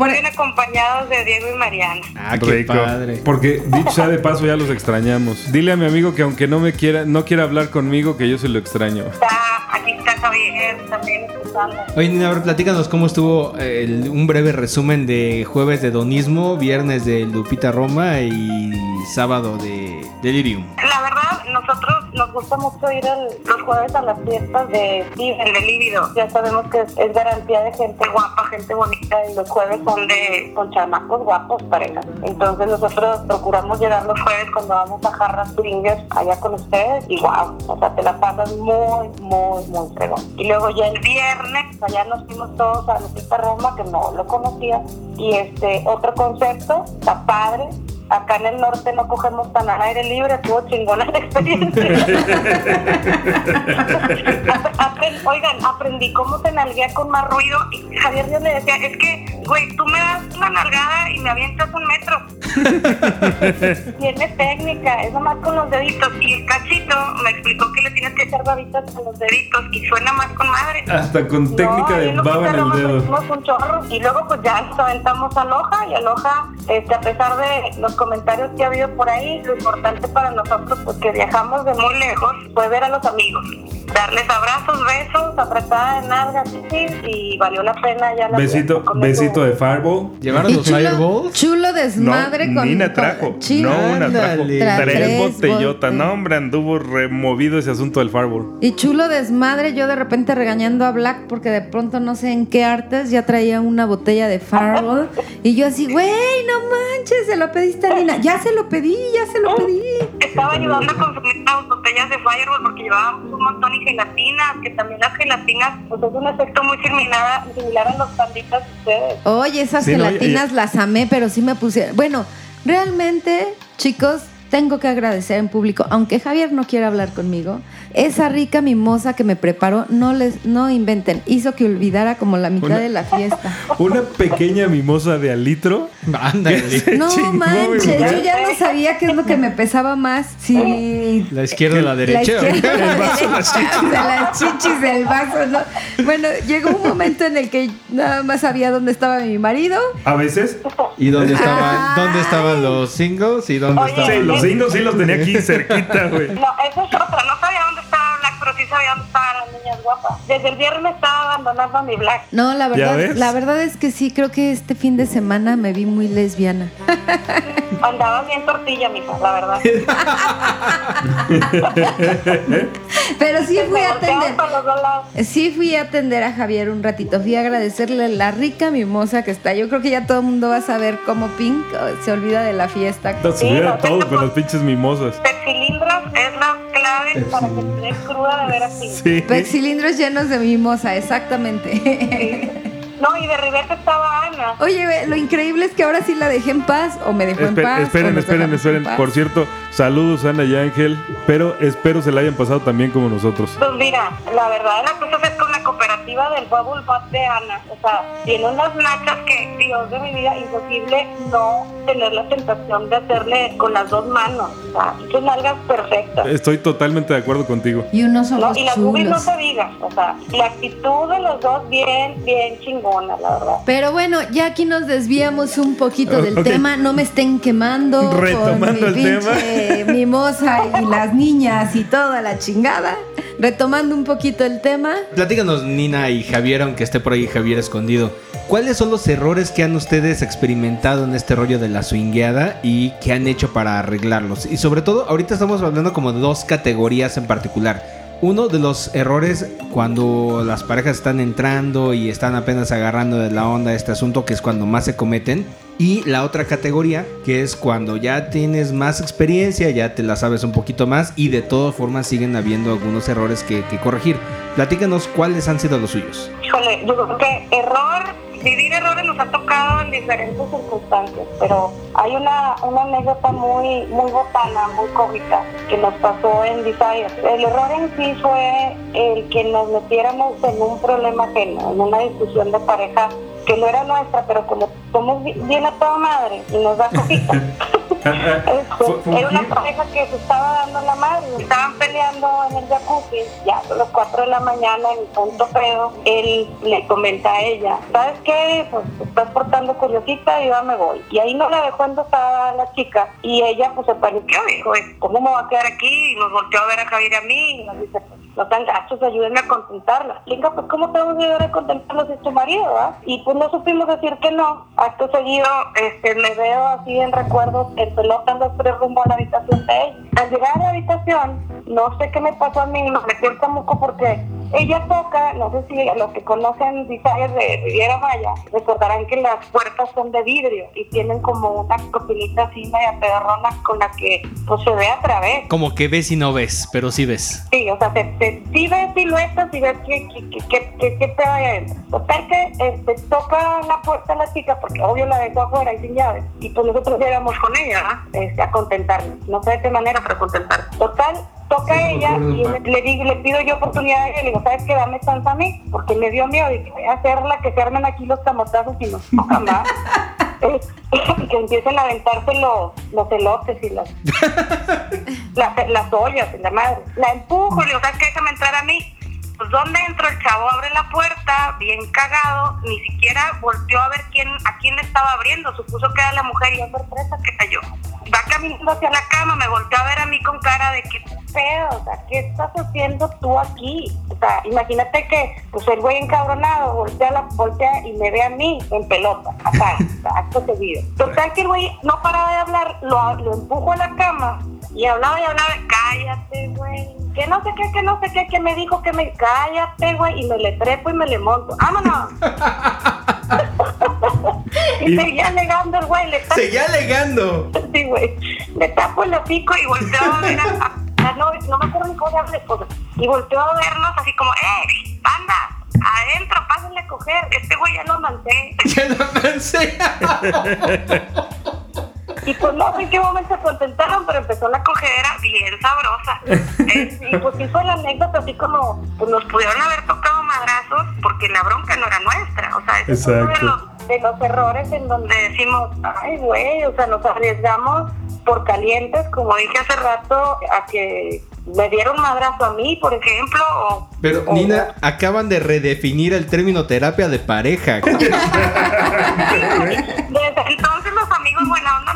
Por- bien acompañados de Diego y Mariana. Ah, qué Rico. padre. Porque dicho sea de paso, ya los extrañamos. Dile a mi amigo que aunque no me quiera, no quiera hablar conmigo, que yo se lo extraño. Está, aquí está Javier también escuchando. Oye, Nina, a ver, platícanos cómo estuvo eh, el- un breve resumen de jueves de Donismo, viernes de Lupita Roma y sábado de Delirium. La verdad, nosotros nos gusta mucho ir el- los jueves a las fiestas de Steven, de Líbido. Ya sabemos que es, es garantía de gente guapa, gente bonita, y los jueves son de con chamacos guapos, parejas. Entonces nosotros procuramos llegar los jueves cuando vamos a jarras swingers allá con ustedes y wow, o sea, te la pasas muy, muy, muy fregón. Y luego ya el viernes, allá nos fuimos todos a Lupita Roma, que no lo conocía, y este otro concepto, está padre, Acá en el norte no cogemos tan al aire libre, estuvo chingona la experiencia. *laughs* *laughs* Oigan, aprendí cómo te nalguea con más ruido. Y Javier yo le decía, es que, güey, tú me das una nalgada y me avientas un metro. *laughs* Tiene técnica, es nomás con los deditos. Y el cachito me explicó que le tienes que echar babitas con los deditos y suena más con madre. Hasta con técnica No, de baba en el dedo. un chorro y luego pues ya nos aventamos a Loja y Aloha, este, a pesar de los comentarios que ha habido por ahí, lo importante para nosotros pues que viajamos de muy lejos fue ver a los amigos. darles abrazos, besos, apretada de nalgas, sí, y valió la pena ya la Besito, besito de Fireball. ¿Llevaron los chulo, fireballs? chulo desmadre no, con. Nina trajo. con- chi- no, una trajo. Tres, botellotas. bote- No, hombre, anduvo removido ese asunto del Fireball. Y chulo desmadre, yo de repente regañando a Black porque de pronto no sé en qué artes ya traía una botella de Fireball. *laughs* y yo así, güey, no manches, se lo pediste Ya se lo pedí, ya se lo pedí. Estaba ayudando a consumir las botellas de Fireball porque llevábamos un montón y gelatinas, que también las gelatinas, pues es un efecto muy similar, similar a los panditas de ustedes. Oye, esas Sí, no, gelatinas las amé, pero sí me pusieron. Bueno, realmente, chicos, tengo que agradecer en público, aunque Javier no quiera hablar conmigo, esa rica mimosa que me preparó, no les, no inventen, hizo que olvidara como la mitad Una- de la fiesta. *laughs* Una pequeña mimosa de al litro. Ándale. *laughs* No chingó, manches, yo ya no sabía qué es lo que me pesaba más. Si La izquierda o la la derecha. izquierda, El la vaso, las chichis. sea, las chichis del vaso, ¿no? Bueno, llegó un momento en el que nada más sabía dónde estaba mi marido. A veces. ¿Y dónde estaban, Ay. dónde estaban los singles? ¿Y dónde Oye, estaban Sí, los singles sí los tenía aquí cerquita, güey. No, eso es otra, no sabía dónde estaba Black, pero sí sabía dónde estaban las niñas guapas. Desde el viernes estaba abandonando a mi Black. No, la verdad, la verdad es que sí, creo que este fin de semana me vi muy lesbiana. *laughs* Andaba bien tortilla, mija, la verdad. *laughs* Pero sí fui a atender. para los dos lados. Sí fui a atender a Javier un ratito, fui a agradecerle la rica mimosa que está. Yo creo que ya todo el mundo va a saber cómo Pink oh, se olvida de la fiesta. No, se Sí, olvida todo con las pinches mimosas. Pexilindros es la clave para que cruda de ver así. Sí. Cilindros llenos de mimosa, exactamente. *laughs* No, y de Riveta estaba Ana. Oye, lo increíble es que ahora sí la dejé en paz o me dejó en paz. esperen, esperen, esperen. Por cierto, saludos Ana y Ángel, pero espero se la hayan pasado también como nosotros. Pues mira, la verdad la cosa es con la cooperativa del Bubble Butt de Ana. O sea, tiene unas nachas que, Dios de mi vida, imposible no tener la tentación de hacerle con las dos manos. O sea, son nalgas perfectas. Estoy totalmente de acuerdo contigo. Y unos No, ojos y las boobies no se diga. O sea, la actitud de los dos bien, bien la verdad. Pero bueno, ya aquí nos desviamos un poquito del Ok. tema. No me estén quemando Retomando con mi el pinche mimosa y las niñas y toda la chingada. Retomando un poquito el tema. Platícanos, Nina y Javier, aunque esté por ahí Javier escondido. ¿Cuáles son los errores que han ustedes experimentado en este rollo de la swingueada y qué han hecho para arreglarlos? Y sobre todo, ahorita estamos hablando como de dos categorías en particular. Uno de los errores cuando las parejas están entrando y están apenas agarrando de la onda este asunto, que es cuando más se cometen. Y la otra categoría, que es cuando ya tienes más experiencia, ya te la sabes un poquito más y de todas formas siguen habiendo algunos errores que, que corregir. Platícanos cuáles han sido los suyos. Híjole, yo creo que error, vivir errores nos ha tocado en diferentes circunstancias, pero hay una, una anécdota muy, muy botana, muy cómica, que nos pasó en Desire. El error en sí fue el que nos metiéramos en un problema ajeno, en una discusión de pareja que no era nuestra, pero como somos bi- bien a toda madre y nos da cosita. *laughs* Este, era una un- pareja que se estaba dando la madre, estaban peleando en el jacuzzi, ya a las 4 de la mañana en punto pedo, él le comenta a ella, ¿sabes qué? Pues estás portando curiosita y yo me voy. Y ahí no la dejó endosada la chica y ella pues se paniqueó, dijo, ¿cómo me va a quedar aquí? Y nos volteó a ver a Javier y a mí y nos dice, pues no tan gachos, ayúdenme a contentarla. Linda, pues ¿cómo te vamos a ayudar a contentarla si es tu marido, ah? Y pues no supimos decir que no. Acto seguido, este, me veo así en recuerdos en pelota los tres rumbo a la habitación de ella. Al llegar a la habitación, no sé qué me pasó a mí, me metí el camuco porque ella toca, no sé si los que conocen Desire de Riviera Maya, recordarán que las puertas son de vidrio y tienen como una copinita así media pedorrona con la que pues se ve a través. Como que ves y no ves, pero sí ves. Sí, o sea, te, te, sí ves siluetas y ves que, que, que, que, que- que te vaya adentro. Total que este, toca la puerta la chica, porque obvio la dejó afuera y sin llaves. Y pues nosotros llegamos con ella. Este, a contentarnos. No sé de qué manera, pero contentarnos. Total, toca ella y le, le digo, le pido yo oportunidad a ella. Le digo, ¿sabes qué? Dame chance a mí, porque me dio miedo. Y que voy a hacerla que se armen aquí los camotazos y nos tocan más. *laughs* Eh, *laughs* que empiecen a aventarse los, los elotes y las *laughs* las, las ollas y la madre. La empujo, le digo, ¿sabes qué? Déjame entrar a mí. Pues ¿dónde entro? El chavo abre la puerta, bien cagado, ni siquiera volteó a ver quién, a quién le estaba abriendo, supuso que era la mujer y es sorpresa que cayó. Va caminando hacia la cama, me volteó a ver a mí con cara de que pedo? O sea, ¿qué estás haciendo tú aquí? O sea, imagínate que pues el güey encabronado voltea, la, voltea y me ve a mí en pelota, acá, *laughs* acto seguido. Total que el güey no paraba de hablar, lo, lo empujo a la cama y hablaba y hablaba, cállate, güey. Que no sé qué, que no sé qué, que me dijo que me cállate, güey, y me le trepo y me le monto. ¡Vámonos! y, *laughs* *laughs* Y- seguía alegando el güey, le tapo, Seguía alegando. sí, güey. Le tapo el hocico y volteo a ver a, no, no me acuerdo ni cómo se llama la esposa. Y volteo a vernos así como, ¡eh, banda! Adentro, pásenle a coger. Este güey ya lo mandé. *laughs* Ya lo pensé. *laughs* Y pues no sé en qué momento se contentaron, pero empezó la cogedera bien sabrosa. Y pues sí fue la anécdota, así como pues nos pudieron haber tocado madrazos porque la bronca no era nuestra. O sea, ese es uno de los, de los errores en donde decimos, ay, güey, o sea, nos arriesgamos por calientes, como dije hace rato, a que me dieron madrazo a mí, por ejemplo. O, Pero, o- Nina, acaban de redefinir el término terapia de pareja. *laughs* Desde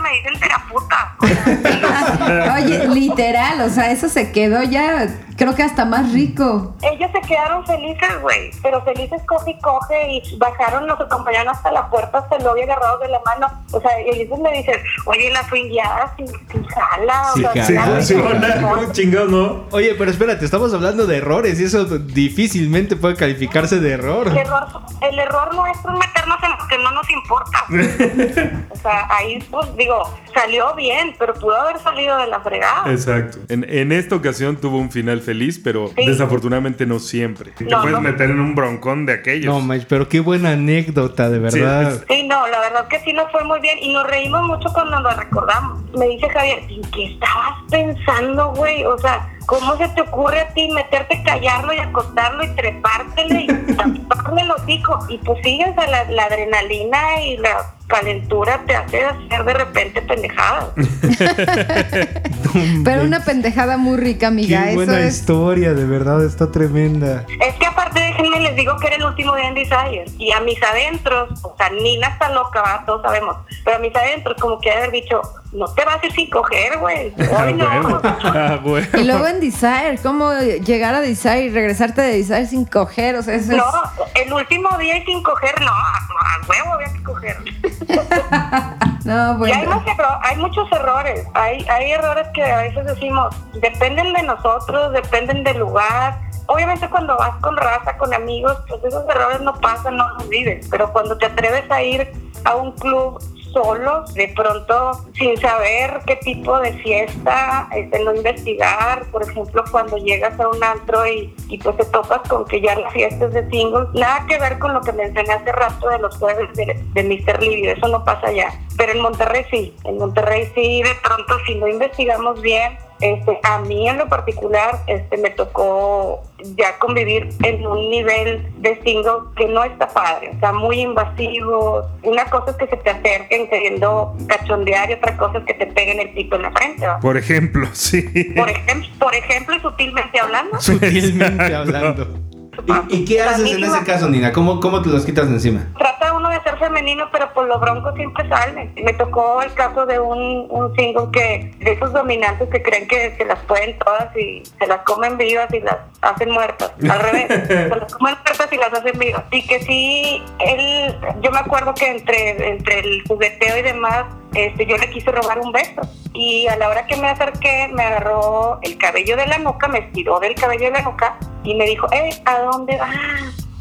me dicen teraputa. *laughs* Oye, literal, o sea, eso se quedó ya, creo que hasta más rico. Ellos se quedaron felices, güey, pero felices coge y coge y bajaron, nos acompañaron hasta la puerta, hasta el lobby agarrados de la mano. O sea, y ellos me dicen, oye, la swingueada sin, sin jala. Sí o sea, jala. Sí, *laughs* no. Oye, pero espérate, estamos hablando de errores y eso difícilmente puede calificarse de error. El error, el error nuestro es meternos en lo que no nos importa. *laughs* o sea, ahí, pues, digo, salió bien, pero pudo haber salido de la fregada. Exacto. En, en esta ocasión tuvo un final feliz, pero Sí. desafortunadamente no siempre. Te No, puedes no. meter en un broncón de aquellos. No, manches, pero qué buena anécdota, de verdad. Sí, no, la verdad que sí nos fue muy bien y nos reímos mucho cuando nos recordamos. Me dice Javier, ¿en qué estabas pensando, güey? O sea, ¿cómo se te ocurre a ti meterte, callarlo y acostarlo y trepártele y *laughs* taparle el hocico? Y pues sea, la, la adrenalina y la calentura te hace hacer de repente pendejadas. *laughs* Pero una pendejada muy rica, amiga. Qué Eso buena es. historia, de verdad, está tremenda. Es que aparte, déjenme les digo que era el último día en Desire. Y a mis adentros, o sea, Nina está loca, ¿va? todos sabemos. Pero a mis adentros, como que haber dicho, no te vas a ir sin coger, güey. Ah, *laughs* Hoy no. huevo. Ah, huevo. Y luego en Desire, ¿cómo llegar a Desire y regresarte de Desire sin coger? O sea, eso es. No, el último día y sin coger, no, a, a huevo había que coger. *laughs* No, Y hay, bueno. muchos erro- hay muchos errores, hay, hay errores que a veces decimos, dependen de nosotros, dependen del lugar. Obviamente cuando vas con raza, con amigos, pues esos errores no pasan, no los vives. Pero cuando te atreves a ir a un club solo, de pronto sin saber qué tipo de fiesta, este, no investigar, por ejemplo, cuando llegas a un antro y, pues te topas con que ya la fiesta es de singles, nada que ver con lo que mencioné hace rato de los jueves de, de Mr. Livio, eso no pasa allá. Pero en Monterrey sí, en Monterrey sí, de pronto si no investigamos bien, este, a mí en lo particular este, me tocó ya convivir en un nivel de single que no está padre, o sea, muy invasivo. Una cosa es que se te acerquen queriendo cachondear y otra cosa es que te peguen el pico en la frente. ¿va? Por ejemplo, *laughs* sí. Por, ejemplo, por ejemplo, y sutilmente hablando. Sutilmente Exacto. hablando. ¿Y, y qué haces en ese caso, Nina? ¿Cómo, ¿Cómo te los quitas de encima? Trata uno de ser femenino, pero pues los broncos siempre salen. Me tocó el caso de un, un single que, de esos dominantes que creen que se las pueden todas y se las comen vivas y las hacen muertas. Al revés, *laughs* se las comen muertas y las hacen vivas. Y que sí, él, yo me acuerdo que entre, entre el jugueteo y demás, este, yo le quise robar un beso. Y a la hora que me acerqué, me agarró el cabello de la nuca, me estiró del cabello de la nuca y me dijo, eh, ¿a dónde vas?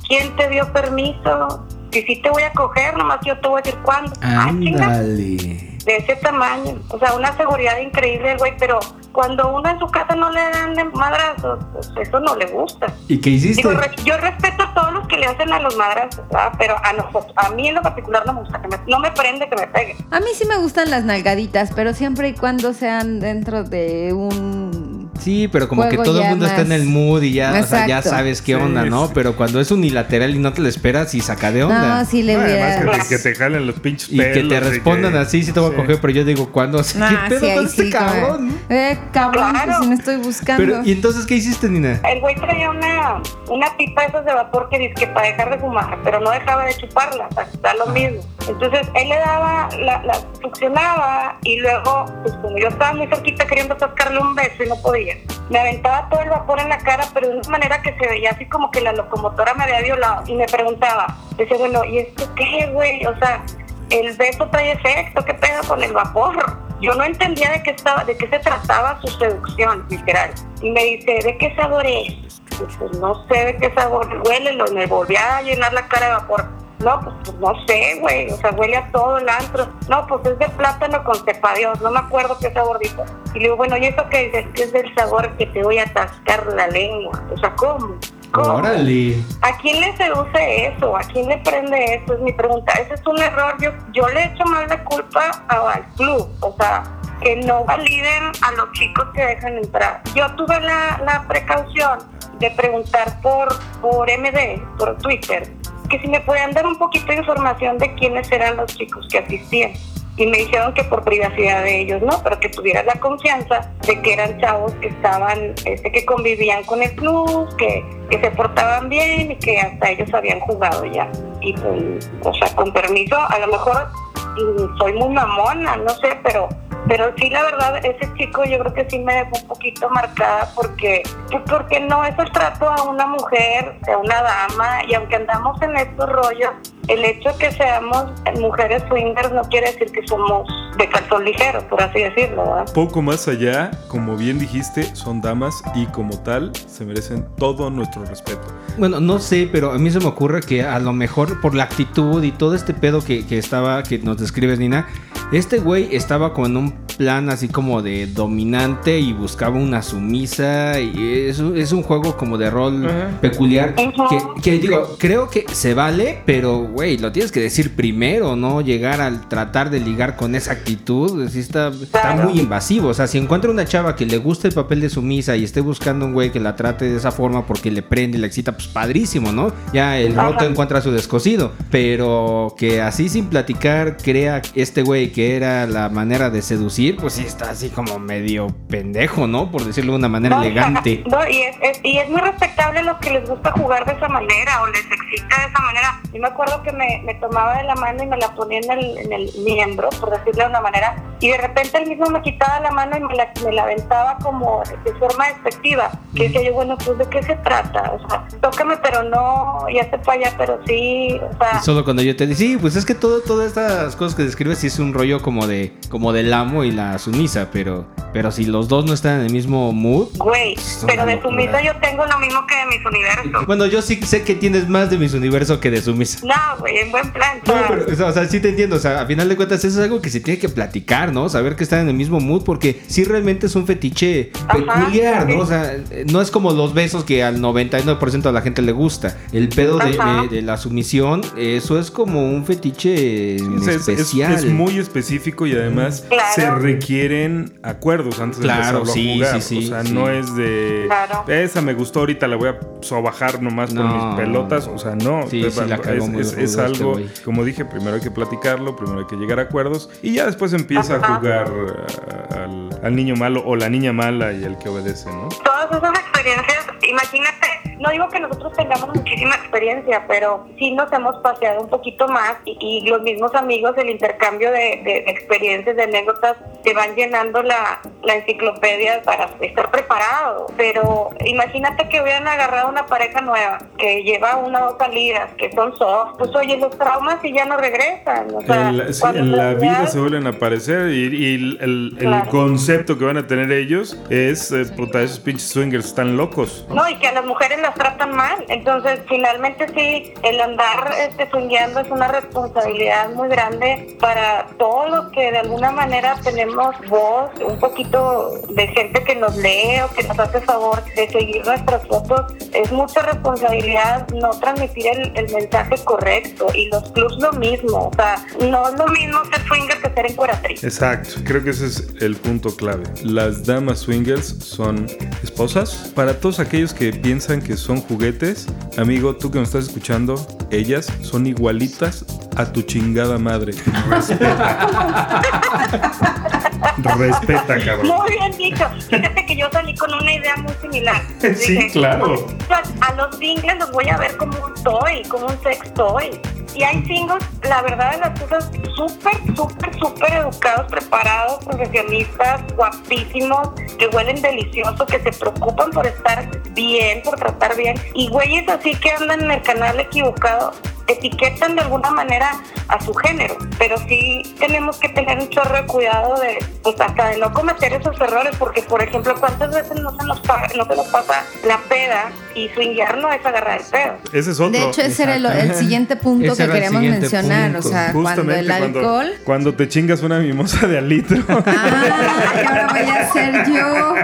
¿Quién te dio permiso? Si sí te voy a coger, nomás yo te voy a decir cuándo. Ah, Ándale. De ese tamaño. O sea, una seguridad increíble el güey, pero cuando uno en su casa no le dan de madrazos, pues eso no le gusta. ¿Y qué hiciste? Digo, yo respeto a todos los que le hacen a los madrazos, ¿verdad? pero a nosotros, a mí en lo particular no me gusta que me, no me prende que me peguen. A mí sí me gustan las nalgaditas, pero siempre y cuando sean dentro de un. Sí, pero como que todo el mundo está en más- el mood y ya, o sea, ya sabes qué Sí, onda, ¿no? sí. Pero cuando es unilateral y no te lo esperas y saca de onda. No, sí le No, además que te, que te jalen los pinches Y que pelos te respondan que- así, sí te voy a Sí. coger, pero yo digo, ¿cuándo? Así, Nah, *laughs* ¿Qué pedo con este cabrón? Eh, cabrón, Claro. pues si no estoy buscando. Pero, ¿y entonces qué hiciste, Nina? El güey traía una, una pipa esas de vapor que dice que para dejar de fumar, pero no dejaba de chuparla, o sea, da lo mismo. Entonces él le daba, la, la succionaba y luego, pues como yo estaba muy cerquita queriendo sacarle un beso y no podía, Me aventaba todo el vapor en la cara, pero de una manera que se veía así como que la locomotora me había violado. Y me preguntaba, decía, bueno, ¿y esto qué, güey? O sea, el beso trae efecto, ¿qué pedo con el vapor? Yo no entendía de qué estaba, de qué se trataba su seducción, literal. Y me dice, ¿de qué sabor es? Pues no sé de qué sabor, huélelo. Y me volví a llenar la cara de vapor. No, pues, pues no sé, güey. O sea, huele a todo el antro. No, pues es de plátano con cepa Dios. No me acuerdo qué sabor dijo. Y le digo, bueno, ¿y eso qué dices? Que es del sabor que te voy a atascar la lengua. O sea, ¿cómo? ¿Cómo? Órale. ¿A quién le seduce eso? ¿A quién le prende eso? Es mi pregunta. Ese es un error. Yo, yo le echo más de culpa al club. O sea, que no validen a los chicos que dejan entrar. Yo tuve la, la precaución de preguntar por, por MD, por Twitter, que si me podían dar un poquito de información de quiénes eran los chicos que asistían. Y me dijeron que por privacidad de ellos no, pero que tuviera la confianza de que eran chavos que estaban, este, que convivían con el club, que, que se portaban bien y que hasta ellos habían jugado ya. Y pues, o sea, con permiso, a lo mejor mm, soy muy mamona, no sé, pero pero sí, la verdad, ese chico yo creo que sí me dejó un poquito marcada porque, pues porque no es el trato a una mujer, a una dama, y aunque andamos en estos rollos, el hecho de que seamos mujeres swingers no quiere decir que somos de calzón ligero, por así decirlo, ¿verdad? Poco más allá, como bien dijiste, son damas y como tal se merecen todo nuestro respeto. Bueno, no sé, pero a mí se me ocurre que a lo mejor por la actitud y todo este pedo que, que estaba, que nos describes, Nina, este güey estaba como en un plan así como de dominante y buscaba una sumisa y es, un- es un juego como de rol Ajá. peculiar que, que digo, creo que se vale, pero güey, lo tienes que decir primero, ¿no? Llegar al tratar de ligar con esa actitud, sí está, está muy invasivo, o sea, si encuentra una chava que le gusta el papel de sumisa y esté buscando un güey que la trate de esa forma porque le prende y la excita, pues padrísimo, ¿no? Ya el Ajá. roto encuentra su descosido, pero que así sin platicar crea este güey que era la manera de seducir, pues sí está así como medio pendejo, ¿no? Por decirlo de una manera No, elegante. No, y es, es- y es muy respetable los que les gusta jugar de esa manera o les excita de esa manera. Yo me acuerdo que me, me tomaba de la mano y me la ponía en el, en el miembro, por decirlo de una manera, y de repente él mismo me quitaba la mano y me la, me la aventaba como de forma despectiva. Que decía yo, bueno, pues de qué se trata? O sea, tócame, pero no, ya te para allá, pero sí, o sea... Y solo cuando yo te decía, sí, pues es que todo, todas estas cosas que describes sí es un rollo como de, como del amo y la sumisa, pero, pero si los dos no están en el mismo mood. Güey, Es pero de sumisa yo tengo lo mismo que de mis universos. Bueno, yo sí sé que tienes más de mis universo que de sumisa. No, güey, en buen plan. No, pero, o sea, sí te entiendo. O sea, a final de cuentas, eso es algo que se tiene que platicar, ¿no? Saber que están en el mismo mood, porque sí realmente es un fetiche Ajá, peculiar, sí. ¿no? O sea, no es como los besos que al 99% de la gente le gusta. El pedo de, Ajá. de- de la sumisión, eso es como un fetiche Es, es- es- especial. es muy específico y además Claro. se requieren acuerdos antes de empezarlo sí, a jugar. sí, sí, o sea, sí. no es de Claro. esa me gustó ahorita, la voy a sobajar nomás con No. mis pelotas. O sea, no. Sí, sí, la cagó es, este algo, güey. como dije, primero hay que platicarlo, primero hay que llegar a acuerdos y ya después empieza a Ajá. Jugar uh, al, al niño malo o la niña mala y el que obedece, ¿no? Esas experiencias, imagínate, no digo que nosotros tengamos muchísima experiencia, pero sí nos hemos paseado un poquito más y, y los mismos amigos, el intercambio de, de- experiencias, de anécdotas, te van llenando la, la enciclopedia para estar preparado. Pero imagínate que hubieran agarrado una pareja nueva que lleva una o dos salidas, que son soft, pues oye, los traumas y ya no regresan. O sea, En la, sí, en la vida se vuelven a aparecer y, y el, el- el Claro. concepto que van a tener ellos es, eh, puta, esos pinches swingers están locos. No, y que a las mujeres las tratan mal. Entonces, finalmente sí, el andar este, swingueando es una responsabilidad muy grande para todos los que de alguna manera tenemos voz, un poquito de gente que nos lee o que nos hace favor de seguir nuestras fotos. Es mucha responsabilidad no transmitir el, el mensaje correcto. Y los clubs lo mismo. O sea, no es lo mismo ser swinger que ser encueratriz. Exacto, creo que ese es el punto clave. Las damas swingers son esposas. Para todos aquellos que piensan que son juguetes, amigo, tú que me estás escuchando, ellas son igualitas a tu chingada madre. Respeta. *laughs* Respeta, cabrón. Muy bien dicho. Fíjate que yo salí con una idea muy similar. *laughs* Sí, Dije, claro. "Pues, A los singles los voy a ver como un toy, como un sex toy. Y hay singles, la verdad de las cosas, súper, súper, súper educados, preparados, profesionistas, guapísimos, que huelen delicioso, que se preocupan por estar bien, por tratar bien. Y güeyes así que andan en el canal equivocado, etiquetan de alguna manera a su género, pero sí tenemos que tener un chorro de cuidado de, pues hasta de no cometer esos errores, porque por ejemplo, ¿cuántas veces no se nos, pa- no se nos pasa la peda y swinguear no es agarrar el pedo? Ese es otro. De hecho, ese era el, el siguiente punto *laughs* Ese que era el queríamos siguiente mencionar. punto. O sea, cuando Justamente el cuando, alcohol. cuando te chingas una mimosa de al litro. *laughs* Ah, y ahora voy a ser yo.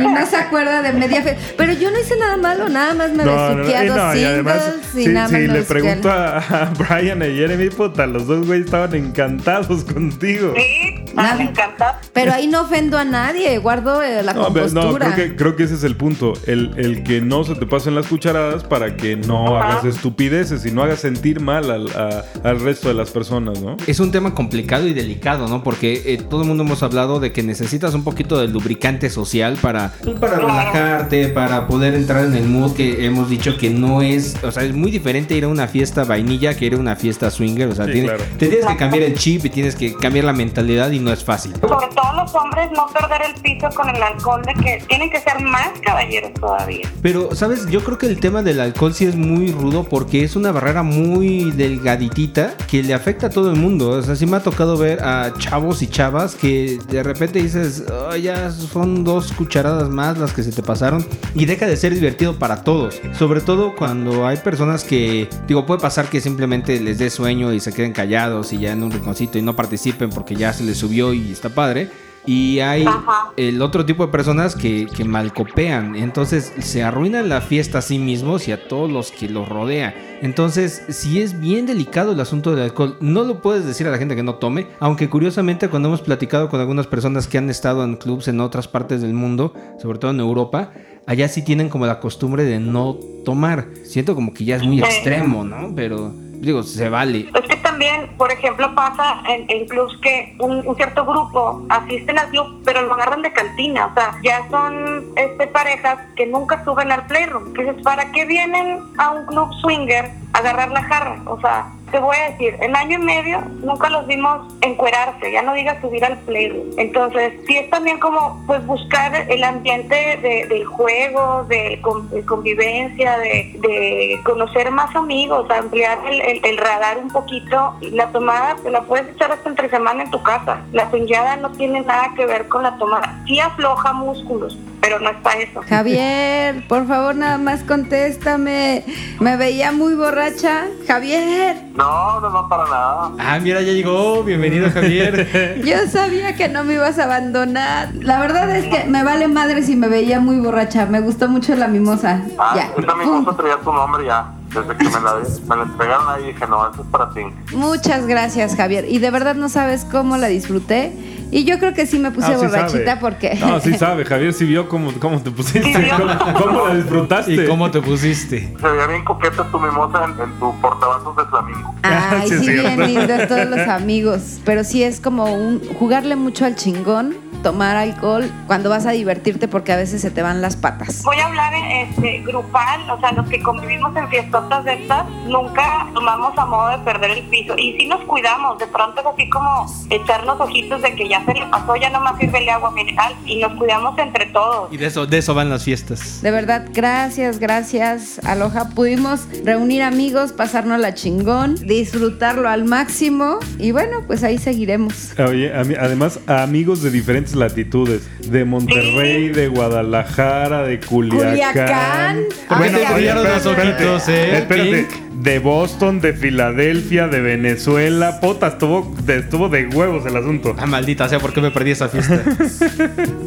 Y no se acuerda de media fe. Pero yo no hice nada malo, nada más me besuqué a y dos no, y además, singles y si, nada más me le pregunto a, a Brian y a Jeremy, puta, los dos güeyes estaban encantados contigo. Sí, Nada. me encanta. Pero ahí no ofendo a nadie, guardo eh, la No, pero no, compostura. creo que, creo que ese es el punto. El, el que no se te pasen las cucharadas para que no Ajá. hagas estupideces y no hagas sentir mal al, a- al resto de las personas, ¿no? Es un tema complicado y delicado, ¿no? Porque eh, todo el mundo hemos hablado de que necesitas un poquito de lubricante social para, pues, para relajarte, para poder entrar en el mood que hemos dicho que no es, o sea, es muy diferente ir a una fiesta vainilla que ir a una fiesta swinger, o sea, Sí, tiene- claro. te tienes que cambiar el chip y tienes que cambiar la mentalidad y no es fácil. Sobre todo los hombres, no perder el piso con el alcohol, de que tienen que ser más caballeros todavía. Pero, ¿sabes? Yo creo que el tema del alcohol sí es muy rudo porque es una barrera muy delgaditita que le afecta a todo el mundo. O sea, sí me ha tocado ver a chavos y chavas que de repente dices, "Oh, ya son dos cucharadas más las que se te pasaron y deja de ser divertido para todos. Sobre todo cuando hay personas que, digo, puede pasar que simplemente les dé sueño y se queden callados y ya en un rinconcito y no participen porque ya se les subió y está padre. Y hay Ajá. el otro tipo de personas que, que malcopean. Entonces se arruinan la fiesta a sí mismos y a todos los que los rodean. Entonces, si es bien delicado el asunto del alcohol, no lo puedes decir a la gente que no tome. Aunque curiosamente, cuando hemos platicado con algunas personas que han estado en clubs en otras partes del mundo, sobre todo en Europa, allá sí tienen como la costumbre de no tomar. Siento como que ya es muy Sí. extremo, ¿no? Pero digo, se vale. Es que también, por ejemplo, pasa en, en clubs que un, cierto grupo asisten al club, pero lo agarran de cantina. O sea, ya son este, parejas que nunca suben al playroom. Dices, ¿para qué vienen a un club swinger a agarrar la jarra? O sea, te voy a decir, en año y medio nunca los vimos encuerarse, ya no digas subir al playroom. Entonces, sí es también como pues buscar el ambiente de- del juego, de, con- de convivencia, de, conocer más amigos, ampliar el, el- el radar un poquito. La tomada te la puedes echar hasta entre semana en tu casa. La pinchada no tiene nada que ver con la tomada. Sí afloja músculos, pero no es para eso. Javier, por favor, nada más contéstame. Me veía muy borracha. Javier, No, no, no, para nada. Ah, mira, ya llegó. Bienvenido, Javier. *laughs* yo sabía que no me ibas a abandonar. La verdad es que me vale madre si me veía muy borracha. Me gustó mucho la mimosa. Ah, Ya. Pum. mimosa traía tu nombre ya. Desde que me la, me la entregaron ahí dije, no, eso es para ti. Muchas gracias, Javier. Y de verdad no sabes cómo la disfruté. Y yo creo que sí me puse Ah, sí borrachita sabe. porque. No, sí *laughs* sabe. Javier sí vio cómo, cómo te pusiste. Sí. ¿Cómo, cómo la disfrutaste? ¿Y cómo te pusiste? Se veía bien coqueta tu mimosa en, en tu portavasos de flamingo. Ay, Sí, es sí, cierto. bien lindo *laughs* todos los amigos. Pero sí es como un jugarle mucho al chingón, tomar alcohol cuando vas a divertirte porque a veces se te van las patas. Voy a hablar este, grupal, o sea, los que convivimos en fiestotas de estas, nunca tomamos a modo de perder el piso. Y sí nos cuidamos, de pronto es así como echarnos ojitos de que ya se le pasó, ya nomás sirve el agua mineral y nos cuidamos entre todos. Y de eso, de eso van las fiestas. De verdad, gracias, gracias, Aloha. Pudimos reunir amigos, pasarnos la chingón, disfrutarlo al máximo y bueno, pues ahí seguiremos. Oye, a mí- además, a amigos de diferentes latitudes. De Monterrey, de Guadalajara, de Culiacán. Culiacán. ¿Por qué Ay, te a ver, brillaron los espérate, ojitos, eh? Espérate. Pink? De Boston, de Filadelfia, de Venezuela. Puta, estuvo de, estuvo de huevos el asunto. Ah, maldita sea, ¿por qué me perdí esa fiesta? *laughs*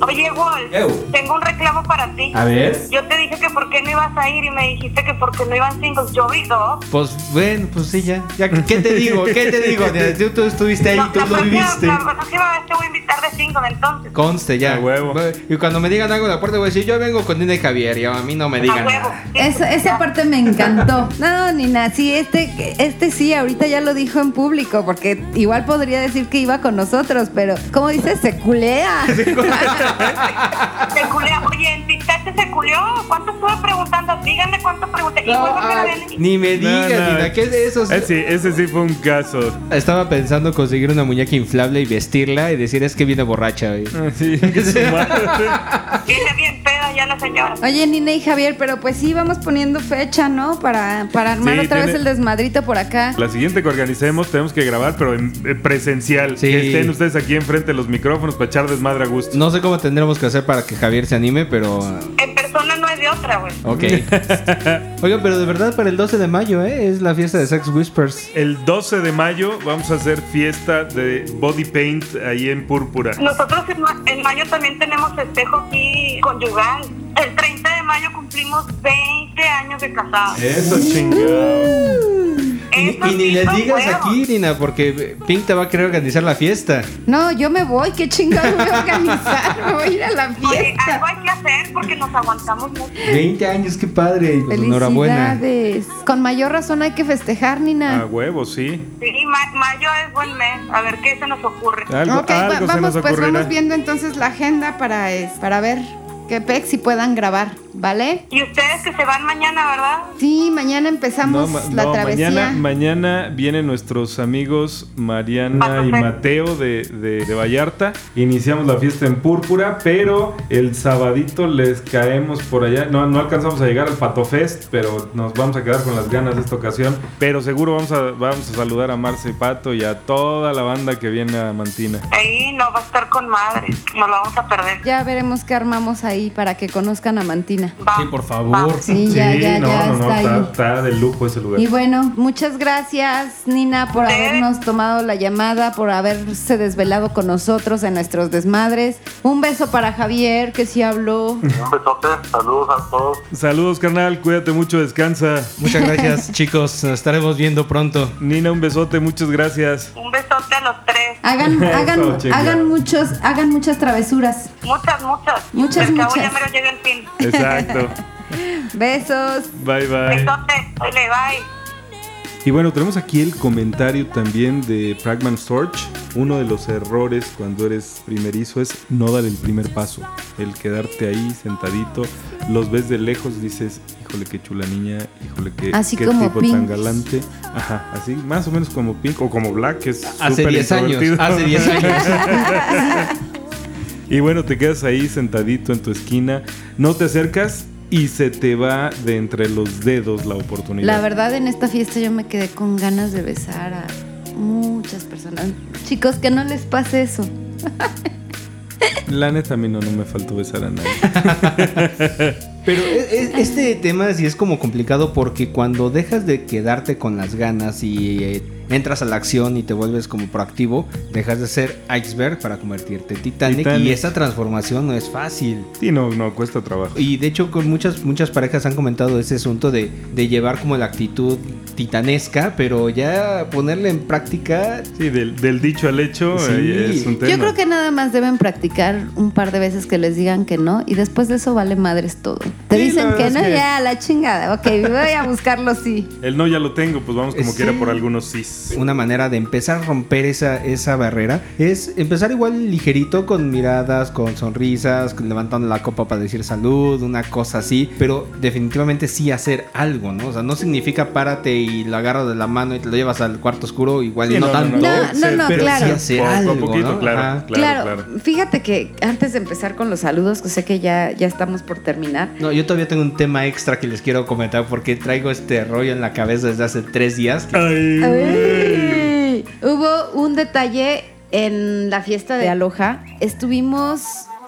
Oye, Wolf, Ew. tengo un reclamo para ti. A ver. Yo te dije que por qué no ibas a ir y me dijiste que porque no iban singles. Yo vi dos. Pues bueno, pues sí, ya. ya ¿Qué te digo? ¿Qué te digo? Tú, tú estuviste ahí, No, tú la, lo viviste. la próxima vez te voy a invitar de single entonces. Conste ya. A huevo. Y cuando me digan algo de la puerta, voy a decir, yo vengo con Nina y Javier, y a mí no me A digan huevo. nada. Sí, Esa, esa parte me encantó. No, Nina, sí, este, este sí, ahorita ya lo dijo en público, porque igual podría decir que iba con nosotros, pero como dices, *laughs* se culea. Se culea. Oye, en se culió. ¿Cuánto estuve preguntando díganme cuánto pregunté. Y vuelvo a ay, ver el- ni me No, digas, no. Nina, ¿qué es eso? Ese, ese sí fue un caso. Estaba pensando conseguir una muñeca inflable y vestirla y decir es que viene borracha. güey. Sí, *laughs* que su madre. Viene bien ya la señora. Oye, Nina y Javier, pero pues sí, vamos poniendo fecha, ¿no? Para, para armar Sí, otra vez el desmadrito por acá. La siguiente que organicemos tenemos que grabar, pero en, en presencial. Sí. Que estén ustedes aquí enfrente de los micrófonos para echar desmadre a gusto. No sé cómo tendremos que hacer para que Javier se anime, pero... En es de otra, güey. Ok. *laughs* Oigan, pero de verdad para el 12 de mayo, ¿eh? Es la fiesta de Sex Whispers. El 12 de mayo vamos a hacer fiesta de body paint ahí en Púrpura. Nosotros en, ma- en mayo también tenemos festejo aquí conyugal. El 30 de mayo cumplimos 20 años de casados. Eso chingado. Y, ni sí le son digas huevos. aquí, Nina, porque Pink te va a querer organizar la fiesta. No, yo me voy, qué chingado voy a organizar, *laughs* me voy a ir a la Oye, fiesta. algo hay que hacer porque nos aguantamos mucho. 20 años, qué padre. Pues enhorabuena. Felicidades. Con mayor razón hay que festejar, A Nina. huevo, sí. Sí, ma- mayo es buen mes. A ver qué se nos ocurre. Algo, ok, va- algo se vamos, nos pues vamos viendo entonces la agenda para, es- para ver qué pex si puedan grabar, ¿vale? Y ustedes que se van mañana, ¿verdad? Sí, mañana empezamos ma- la no, travesía. Mañana, mañana vienen nuestros amigos Mariana y Mateo de, de- de Vallarta. Iniciamos la fiesta en Púrpura, pero el sabadito les caemos por allá. No, no alcanzamos a llegar al Pato Fest, pero nos vamos a quedar con las ganas de esta ocasión. Pero seguro vamos a, vamos a saludar a Marce y Pato y a toda la banda que viene a Mantina. Ahí no va a estar con madre. Nos lo vamos a perder. Ya veremos qué armamos ahí para que conozcan a Mantina. Va, Sí, por favor. va. Sí, ya, ya, no, ya no, no, está está, de lujo ese lugar. Y bueno, muchas gracias Nina por habernos tomado la llamada, por haberse desvelado con nosotros en nuestros desmadres. Un beso para Javier, que sí habló. Un besote, saludos a todos. Saludos, carnal. Cuídate mucho, descansa. Muchas gracias, *laughs* chicos. Nos estaremos viendo pronto. Nina, un besote, muchas gracias. Un besote a los tres. Hagan, *laughs* Eso, hagan, hagan muchos, hagan muchas travesuras. Muchas, muchas. Muchas, muchas. ya me lo llega el fin. Exacto. *laughs* Besos. Bye, bye. Bye. Y bueno, tenemos aquí el comentario también de Fragment Storch. Uno de los errores cuando eres primerizo es no dar el primer paso. El quedarte ahí sentadito, los ves de lejos, dices, híjole, qué chula niña, híjole, qué, Así qué como tipo Pink. tan galante. Ajá, así, más o menos como Pink o como Black, que es Hace súper 10 años. introvertido. Hace 10 años. *laughs* Y bueno, te quedas ahí sentadito en tu esquina, no te acercas y se te va de entre los dedos la oportunidad. La verdad, en esta fiesta yo me quedé con ganas de besar a muchas personas. Chicos, que no les pase eso. *laughs* La neta, a mí no, no me faltó besar a nadie. *laughs* Pero e- e- este tema sí es como complicado porque cuando dejas de quedarte con las ganas y eh, entras a la acción y te vuelves como proactivo, dejas de ser iceberg para convertirte en Titanic, Titanic. y esa transformación no es fácil. Sí, no, no, cuesta trabajo. Y de hecho con muchas muchas parejas han comentado ese asunto de, de llevar como la actitud titanesca, pero ya ponerla en práctica Sí, del, del dicho al hecho Sí. eh, es un tema. Yo creo que nada más deben practicar un par de veces que les digan que no y después de eso vale madres todo. Te Sí, dicen que no, que- ya, la chingada. Ok, voy a buscarlo sí. *laughs* El no ya lo tengo, pues vamos como Sí. quiera por algunos una manera de empezar a romper esa, esa barrera es empezar igual ligerito con miradas, con sonrisas, levantando la copa para decir salud, una cosa así, pero definitivamente sí hacer algo, ¿no? O sea, no significa párate y lo agarras de la mano y te lo llevas al cuarto oscuro, igual y Sí, no, tanto. no, no, no, pero claro. sí hacer algo, poquito, ¿no? claro, Ajá. claro, Claro, claro. fíjate que antes de empezar con los saludos, que sé que ya, ya estamos por terminar. No, yo todavía tengo un tema extra que les quiero comentar porque traigo este rollo en la cabeza desde hace tres días. Ay, Ay. Hubo un detalle en la fiesta de Aloha. Estuvimos,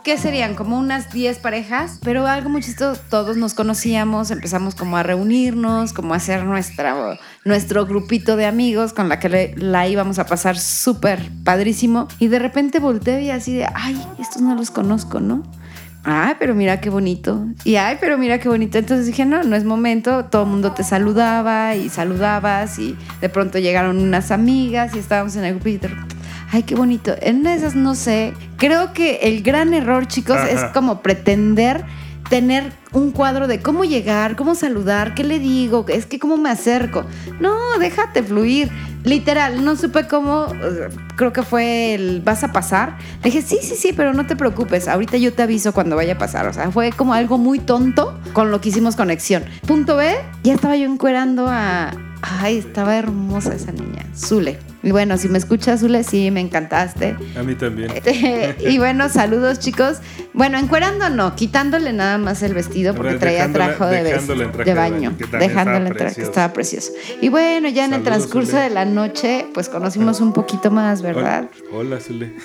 ¿qué serían? Como unas 10 parejas, pero algo muy chistoso. Todos nos conocíamos, empezamos como a reunirnos, como a hacer nuestra, nuestro grupito de amigos con la que le- la íbamos a pasar súper padrísimo. Y de repente volteo y así de, ay, estos no los conozco, ¿no? Ay, pero mira qué bonito. Y ay, pero mira qué bonito. Entonces dije, no, no es momento. Todo el mundo te saludaba y saludabas y de pronto llegaron unas amigas y estábamos en el grupo y de repente, ay, qué bonito. En una de esas, no sé. Creo que el gran error, chicos, Ajá. es como pretender tener un cuadro de cómo llegar, cómo saludar, qué le digo, es que cómo me acerco. No, déjate fluir. Literal, no supe cómo, creo que fue el vas a pasar. Le dije, sí, sí, sí, pero no te preocupes, ahorita yo te aviso cuando vaya a pasar. O sea, fue como algo muy tonto con lo que hicimos conexión. Punto B, ya estaba yo encuerando a... Ay, estaba hermosa esa niña, Zule. Y bueno, si me escuchas, Zule, sí, me encantaste. A mí también. Este, *laughs* y bueno, saludos chicos. Bueno, encuerando no, quitándole nada más el vestido porque traía trajo de, traje de de baño. estaba en traje, precioso. estaba precioso. Y bueno, ya en el transcurso Zule. de la noche, pues conocimos un poquito más, ¿verdad? Hola, Zule.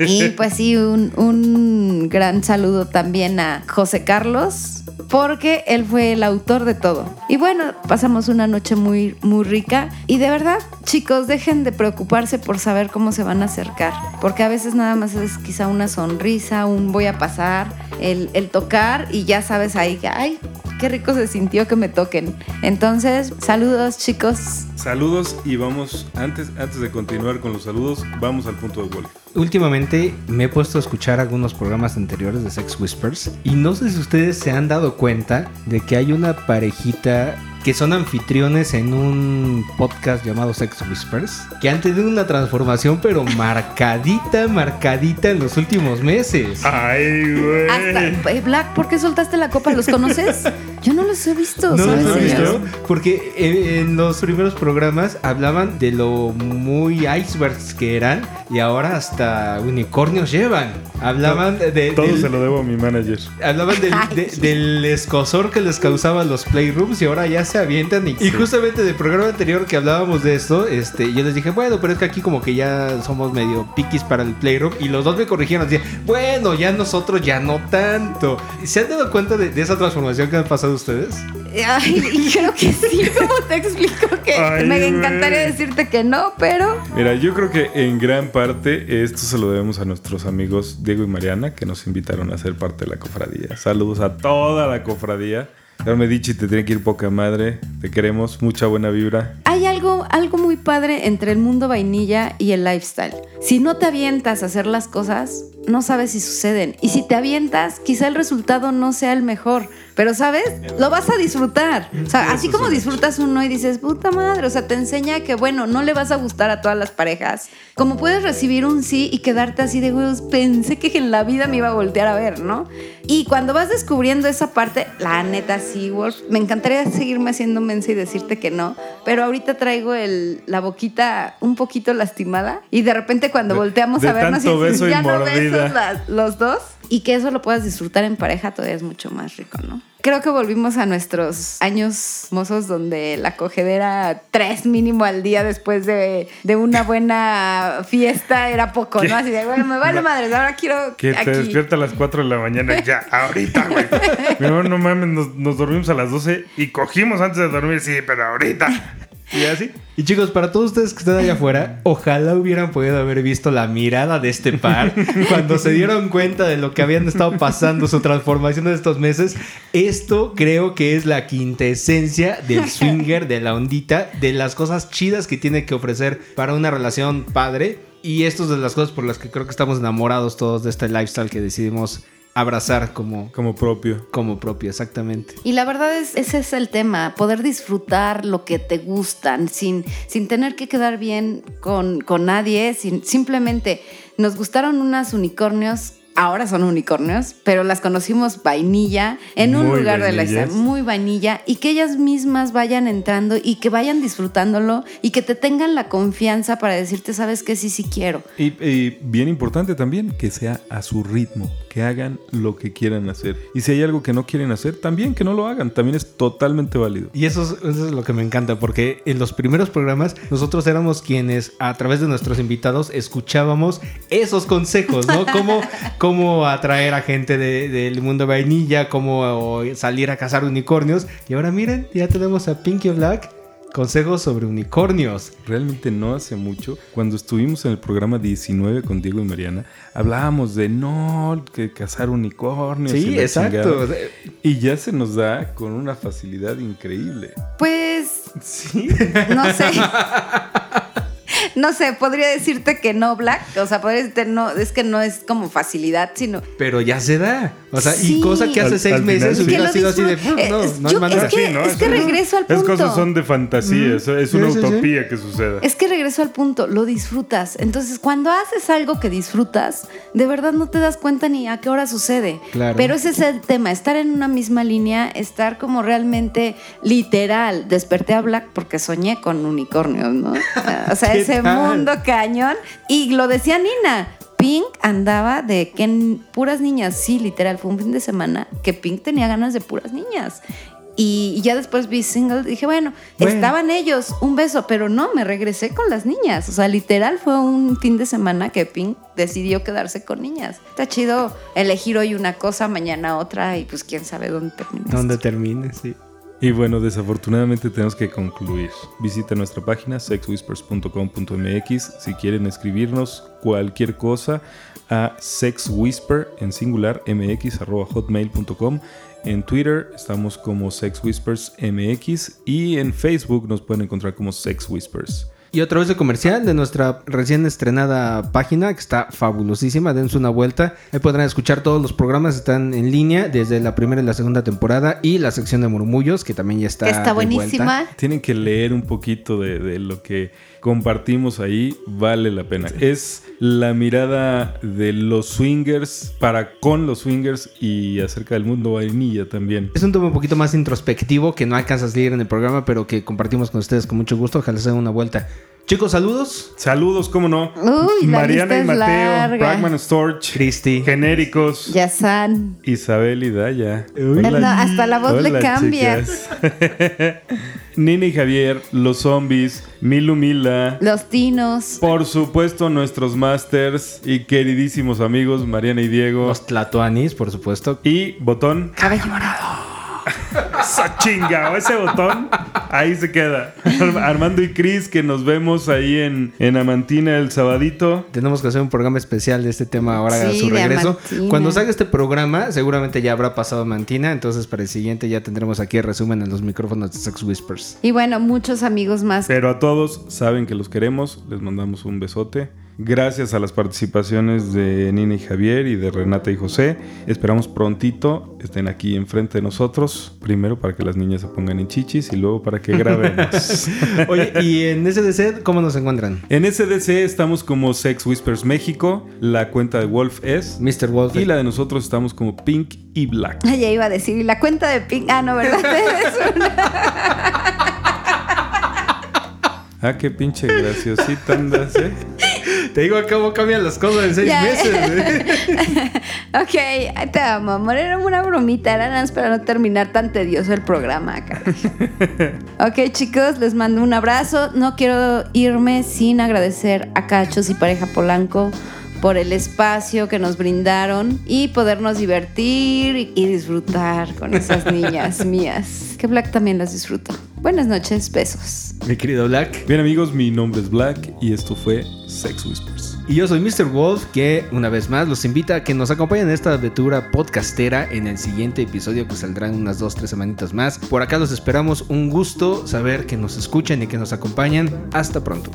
Y *laughs* pues sí, un, un gran saludo también a José Carlos, porque él fue el autor de todo. Y bueno, pasamos una noche muy, muy rica. Y de verdad, chicos, dejen de preocuparse por saber cómo se van a acercar, porque a veces nada más es quizá una sonrisa, un voy a pasar, el, el tocar y ya sabes ahí que, ay, qué rico se sintió que me toquen. Entonces, saludos chicos. Saludos y vamos, antes, antes de continuar con los saludos, vamos al punto de golf. Últimamente me he puesto a escuchar algunos programas anteriores de Sex Whispers y no sé si ustedes se han dado cuenta de que hay una parejita que son anfitriones en un podcast llamado Sex Whispers que han tenido una transformación pero *laughs* marcadita, marcadita en los últimos meses. Ay, güey. Hasta, eh, Black, ¿por qué soltaste la copa? ¿Los conoces? *laughs* Yo no los he visto, ¿No ¿sabes? los ellos? visto? Porque eh, en los primeros programas hablaban de lo muy icebergs que eran y ahora hasta unicornios llevan. Hablaban de, Todo del- se lo debo a mi manager. Hablaban del, *laughs* de- del escosor que les causaban los playrooms y ahora ya se avientan. Y, y justamente del programa anterior que hablábamos de esto, este, yo les dije, bueno, pero es que aquí como que ya somos medio piquis para el playroom. Y los dos me corrigieron, decían, bueno, ya nosotros ya no tanto. ¿Se han dado cuenta de, de esa transformación que han pasado ustedes? Ay, y creo que sí, *laughs* ¿cómo te explico que Ay, me encantaría decirte que no, pero Mira, yo creo que en gran parte esto se lo debemos a nuestros amigos Diego y Mariana que nos invitaron a ser parte de la cofradía. Saludos a toda la cofradía. Carmen Dichi, te tiene que ir poca madre. Te queremos, mucha buena vibra. hay algo, algo muy padre entre el mundo vainilla y el lifestyle. Si no te avientas a hacer las cosas, no sabes si suceden. Y si te avientas, quizá el resultado no sea el mejor. Pero, ¿sabes? Lo vas a disfrutar. O sea, así como disfrutas uno y dices, puta madre, o sea, te enseña que, bueno, no le vas a gustar a todas las parejas. Como puedes recibir un sí y quedarte así de huevos, pensé que en la vida me iba a voltear a ver, ¿no? Y cuando vas descubriendo esa parte, la neta, sí, Wolf, me encantaría seguirme haciendo mensa y decirte que no, pero ahorita traigo el, la boquita un poquito lastimada y de repente cuando volteamos de a vernos tanto y dices, beso y ya no mordida". Los dos y que eso lo puedas disfrutar en pareja todavía es mucho más rico, ¿no? Creo que volvimos a nuestros años mozos donde la cogedera tres mínimo al día después de, de una buena fiesta era poco, ¿no? Así de, bueno, me vale madres, ahora quiero Que te despierta a las 4 de la mañana ya, ahorita, güey. *laughs* Mi amor, no mames, nos, nos dormimos a las 12 y cogimos antes de dormir, sí, pero ahorita. Y así. Y chicos, para todos ustedes que están allá afuera, ojalá hubieran podido haber visto la mirada de este par *laughs* cuando se dieron cuenta de lo que habían estado pasando, su transformación de estos meses. Esto creo que es la quintesencia del *laughs* swinger, de la ondita, de las cosas chidas que tiene que ofrecer para una relación padre. Y esto es de las cosas por las que creo que estamos enamorados todos de este lifestyle que decidimos abrazar como, Como propio. como propio, exactamente. Y la verdad es, ese es el tema, poder disfrutar lo que te gustan sin, sin tener que quedar bien con, con nadie, sin, simplemente nos gustaron unas unicornios. Ahora son unicornios, pero las conocimos vainilla en un Muy lugar de la historia, muy vainilla, y que ellas mismas vayan entrando y que vayan disfrutándolo y que te tengan la confianza para decirte, sabes que sí, sí quiero. Y, y bien importante también que sea a su ritmo, que hagan lo que quieran hacer. Y si hay algo que no quieren hacer, también que no lo hagan, también es totalmente válido. Y eso es, eso es lo que me encanta, porque en los primeros programas nosotros éramos quienes a través de nuestros invitados escuchábamos esos consejos, ¿no? Cómo, cómo atraer a gente de- del mundo vainilla, cómo salir a cazar unicornios. Y ahora miren, ya tenemos a Pinky Black, consejos sobre unicornios. Realmente no hace mucho, cuando estuvimos en el programa 19 con Diego y Mariana, hablábamos de no, que cazar unicornios. Sí, exacto. chingada. Y ya se nos da con una facilidad increíble. Pues Sí. no sé. *laughs* *laughs* no sé, podría decirte que no, Black. O sea, podría decirte no, es que no es como facilidad, sino. Pero ya se da. O sea, Sí. y cosa que hace Al- seis al meses final, hubiera sido así de. disfruto. "Mm, No, Es- no yo- manera". es que- Sí, ¿no? es que Eso- regreso al Es punto. cosas son de fantasía, es, es una Sí, sí, sí. utopía que suceda. Es que regreso al punto, lo disfrutas. Entonces, cuando haces algo que disfrutas, de verdad no te das cuenta ni a qué hora sucede. Claro. Pero ese es el tema, estar en una misma línea, estar como realmente literal. Desperté a Black porque soñé con unicornios, ¿no? O sea, *laughs* ¿Qué ese tal? mundo cañón. Y lo decía Nina. Pink andaba de que en puras niñas, sí, literal, fue un fin de semana que Pink tenía ganas de puras niñas. Y, ya después vi single, dije, bueno, Bueno. estaban ellos, un beso, pero no, me regresé con las niñas. O sea, literal fue un fin de semana que Pink decidió quedarse con niñas. Está chido elegir hoy una cosa, mañana otra, y pues quién sabe dónde termina. Donde esto. termine, sí. Y bueno, desafortunadamente tenemos que concluir. Visita nuestra página sexwhispers.com.mx si quieren escribirnos cualquier cosa a sexwhisper en singular mx arroba hotmail.com. En Twitter estamos como Sex Whispers MX y en Facebook nos pueden encontrar como Sex Whispers. Y otra vez de comercial de nuestra recién estrenada página, que está fabulosísima. Dense una vuelta. Ahí podrán escuchar todos los programas. Están en línea desde la primera y la segunda temporada. Y la sección de murmullos, que también ya está. Que está de vuelta. buenísima. Tienen que leer un poquito de, de lo que compartimos ahí, vale la pena. Es la mirada de los swingers para con los swingers y acerca del mundo vainilla también. Es un tema un poquito más introspectivo que no alcanzas a leer en el programa, pero que compartimos con ustedes con mucho gusto. Ojalá se den una vuelta. Chicos, saludos. Saludos, cómo no. Uy, la Mariana y lista Mateo, larga. Bragman Storch, Cristi. genéricos, Yazan. Isabel y Daya. No, hasta la voz le cambia. *laughs* Nina y Javier, los zombies, Milu Mila. Los tinos. Por supuesto, nuestros masters y queridísimos amigos Mariana y Diego. Los Tlatoanis, por supuesto. Y botón. Cabello morado. *laughs* ¡Esa chinga! Ese botón. Ahí se queda. Armando y Cris, que nos vemos ahí en, en Amantina el sabadito. Tenemos que hacer un programa especial de este tema ahora a su regreso. Amantina. Cuando salga este programa, seguramente ya habrá pasado Mantina. Entonces, para el siguiente ya tendremos aquí el resumen en los micrófonos de Sex Whispers. Y bueno, muchos amigos más. Pero a todos saben que los queremos. Les mandamos un besote. Gracias a las participaciones de Nina y Javier y de Renata y José. Esperamos prontito estén aquí enfrente de nosotros. Primero para que las niñas se pongan en chichis y luego para que grabemos. *laughs* Oye, ¿y en SDC cómo nos encuentran? en SDC estamos como Sex Whispers México. La cuenta de Wolf es. Mr. Wolf. Y la de nosotros estamos como Pink y Black. *laughs* Ya iba a decir, y la cuenta de Pink. Ah, no, ¿verdad? *laughs* Es una- Ah, qué pinche graciosita andas, ¿eh? Te digo, acabo cambian las cosas en seis Ya. meses. ¿eh? *laughs* ok, ahí te amo, amor. Era una bromita, era nada más para no terminar tan tedioso el programa, ok, chicos, les mando un abrazo. No quiero irme sin agradecer a Cachos y Pareja Polanco por el espacio que nos brindaron y podernos divertir y, disfrutar con esas *laughs* niñas mías. Que Black también las disfruto. Buenas noches, besos. Mi querido Black. Bien amigos, mi nombre es Black y esto fue Sex Whispers. Y yo soy Mr. Wolf, que una vez más los invita a que nos acompañen en esta aventura podcastera en el siguiente episodio que saldrán unas dos, tres semanitas más. Por acá los esperamos. Un gusto saber que nos escuchan y que nos acompañan. Hasta pronto.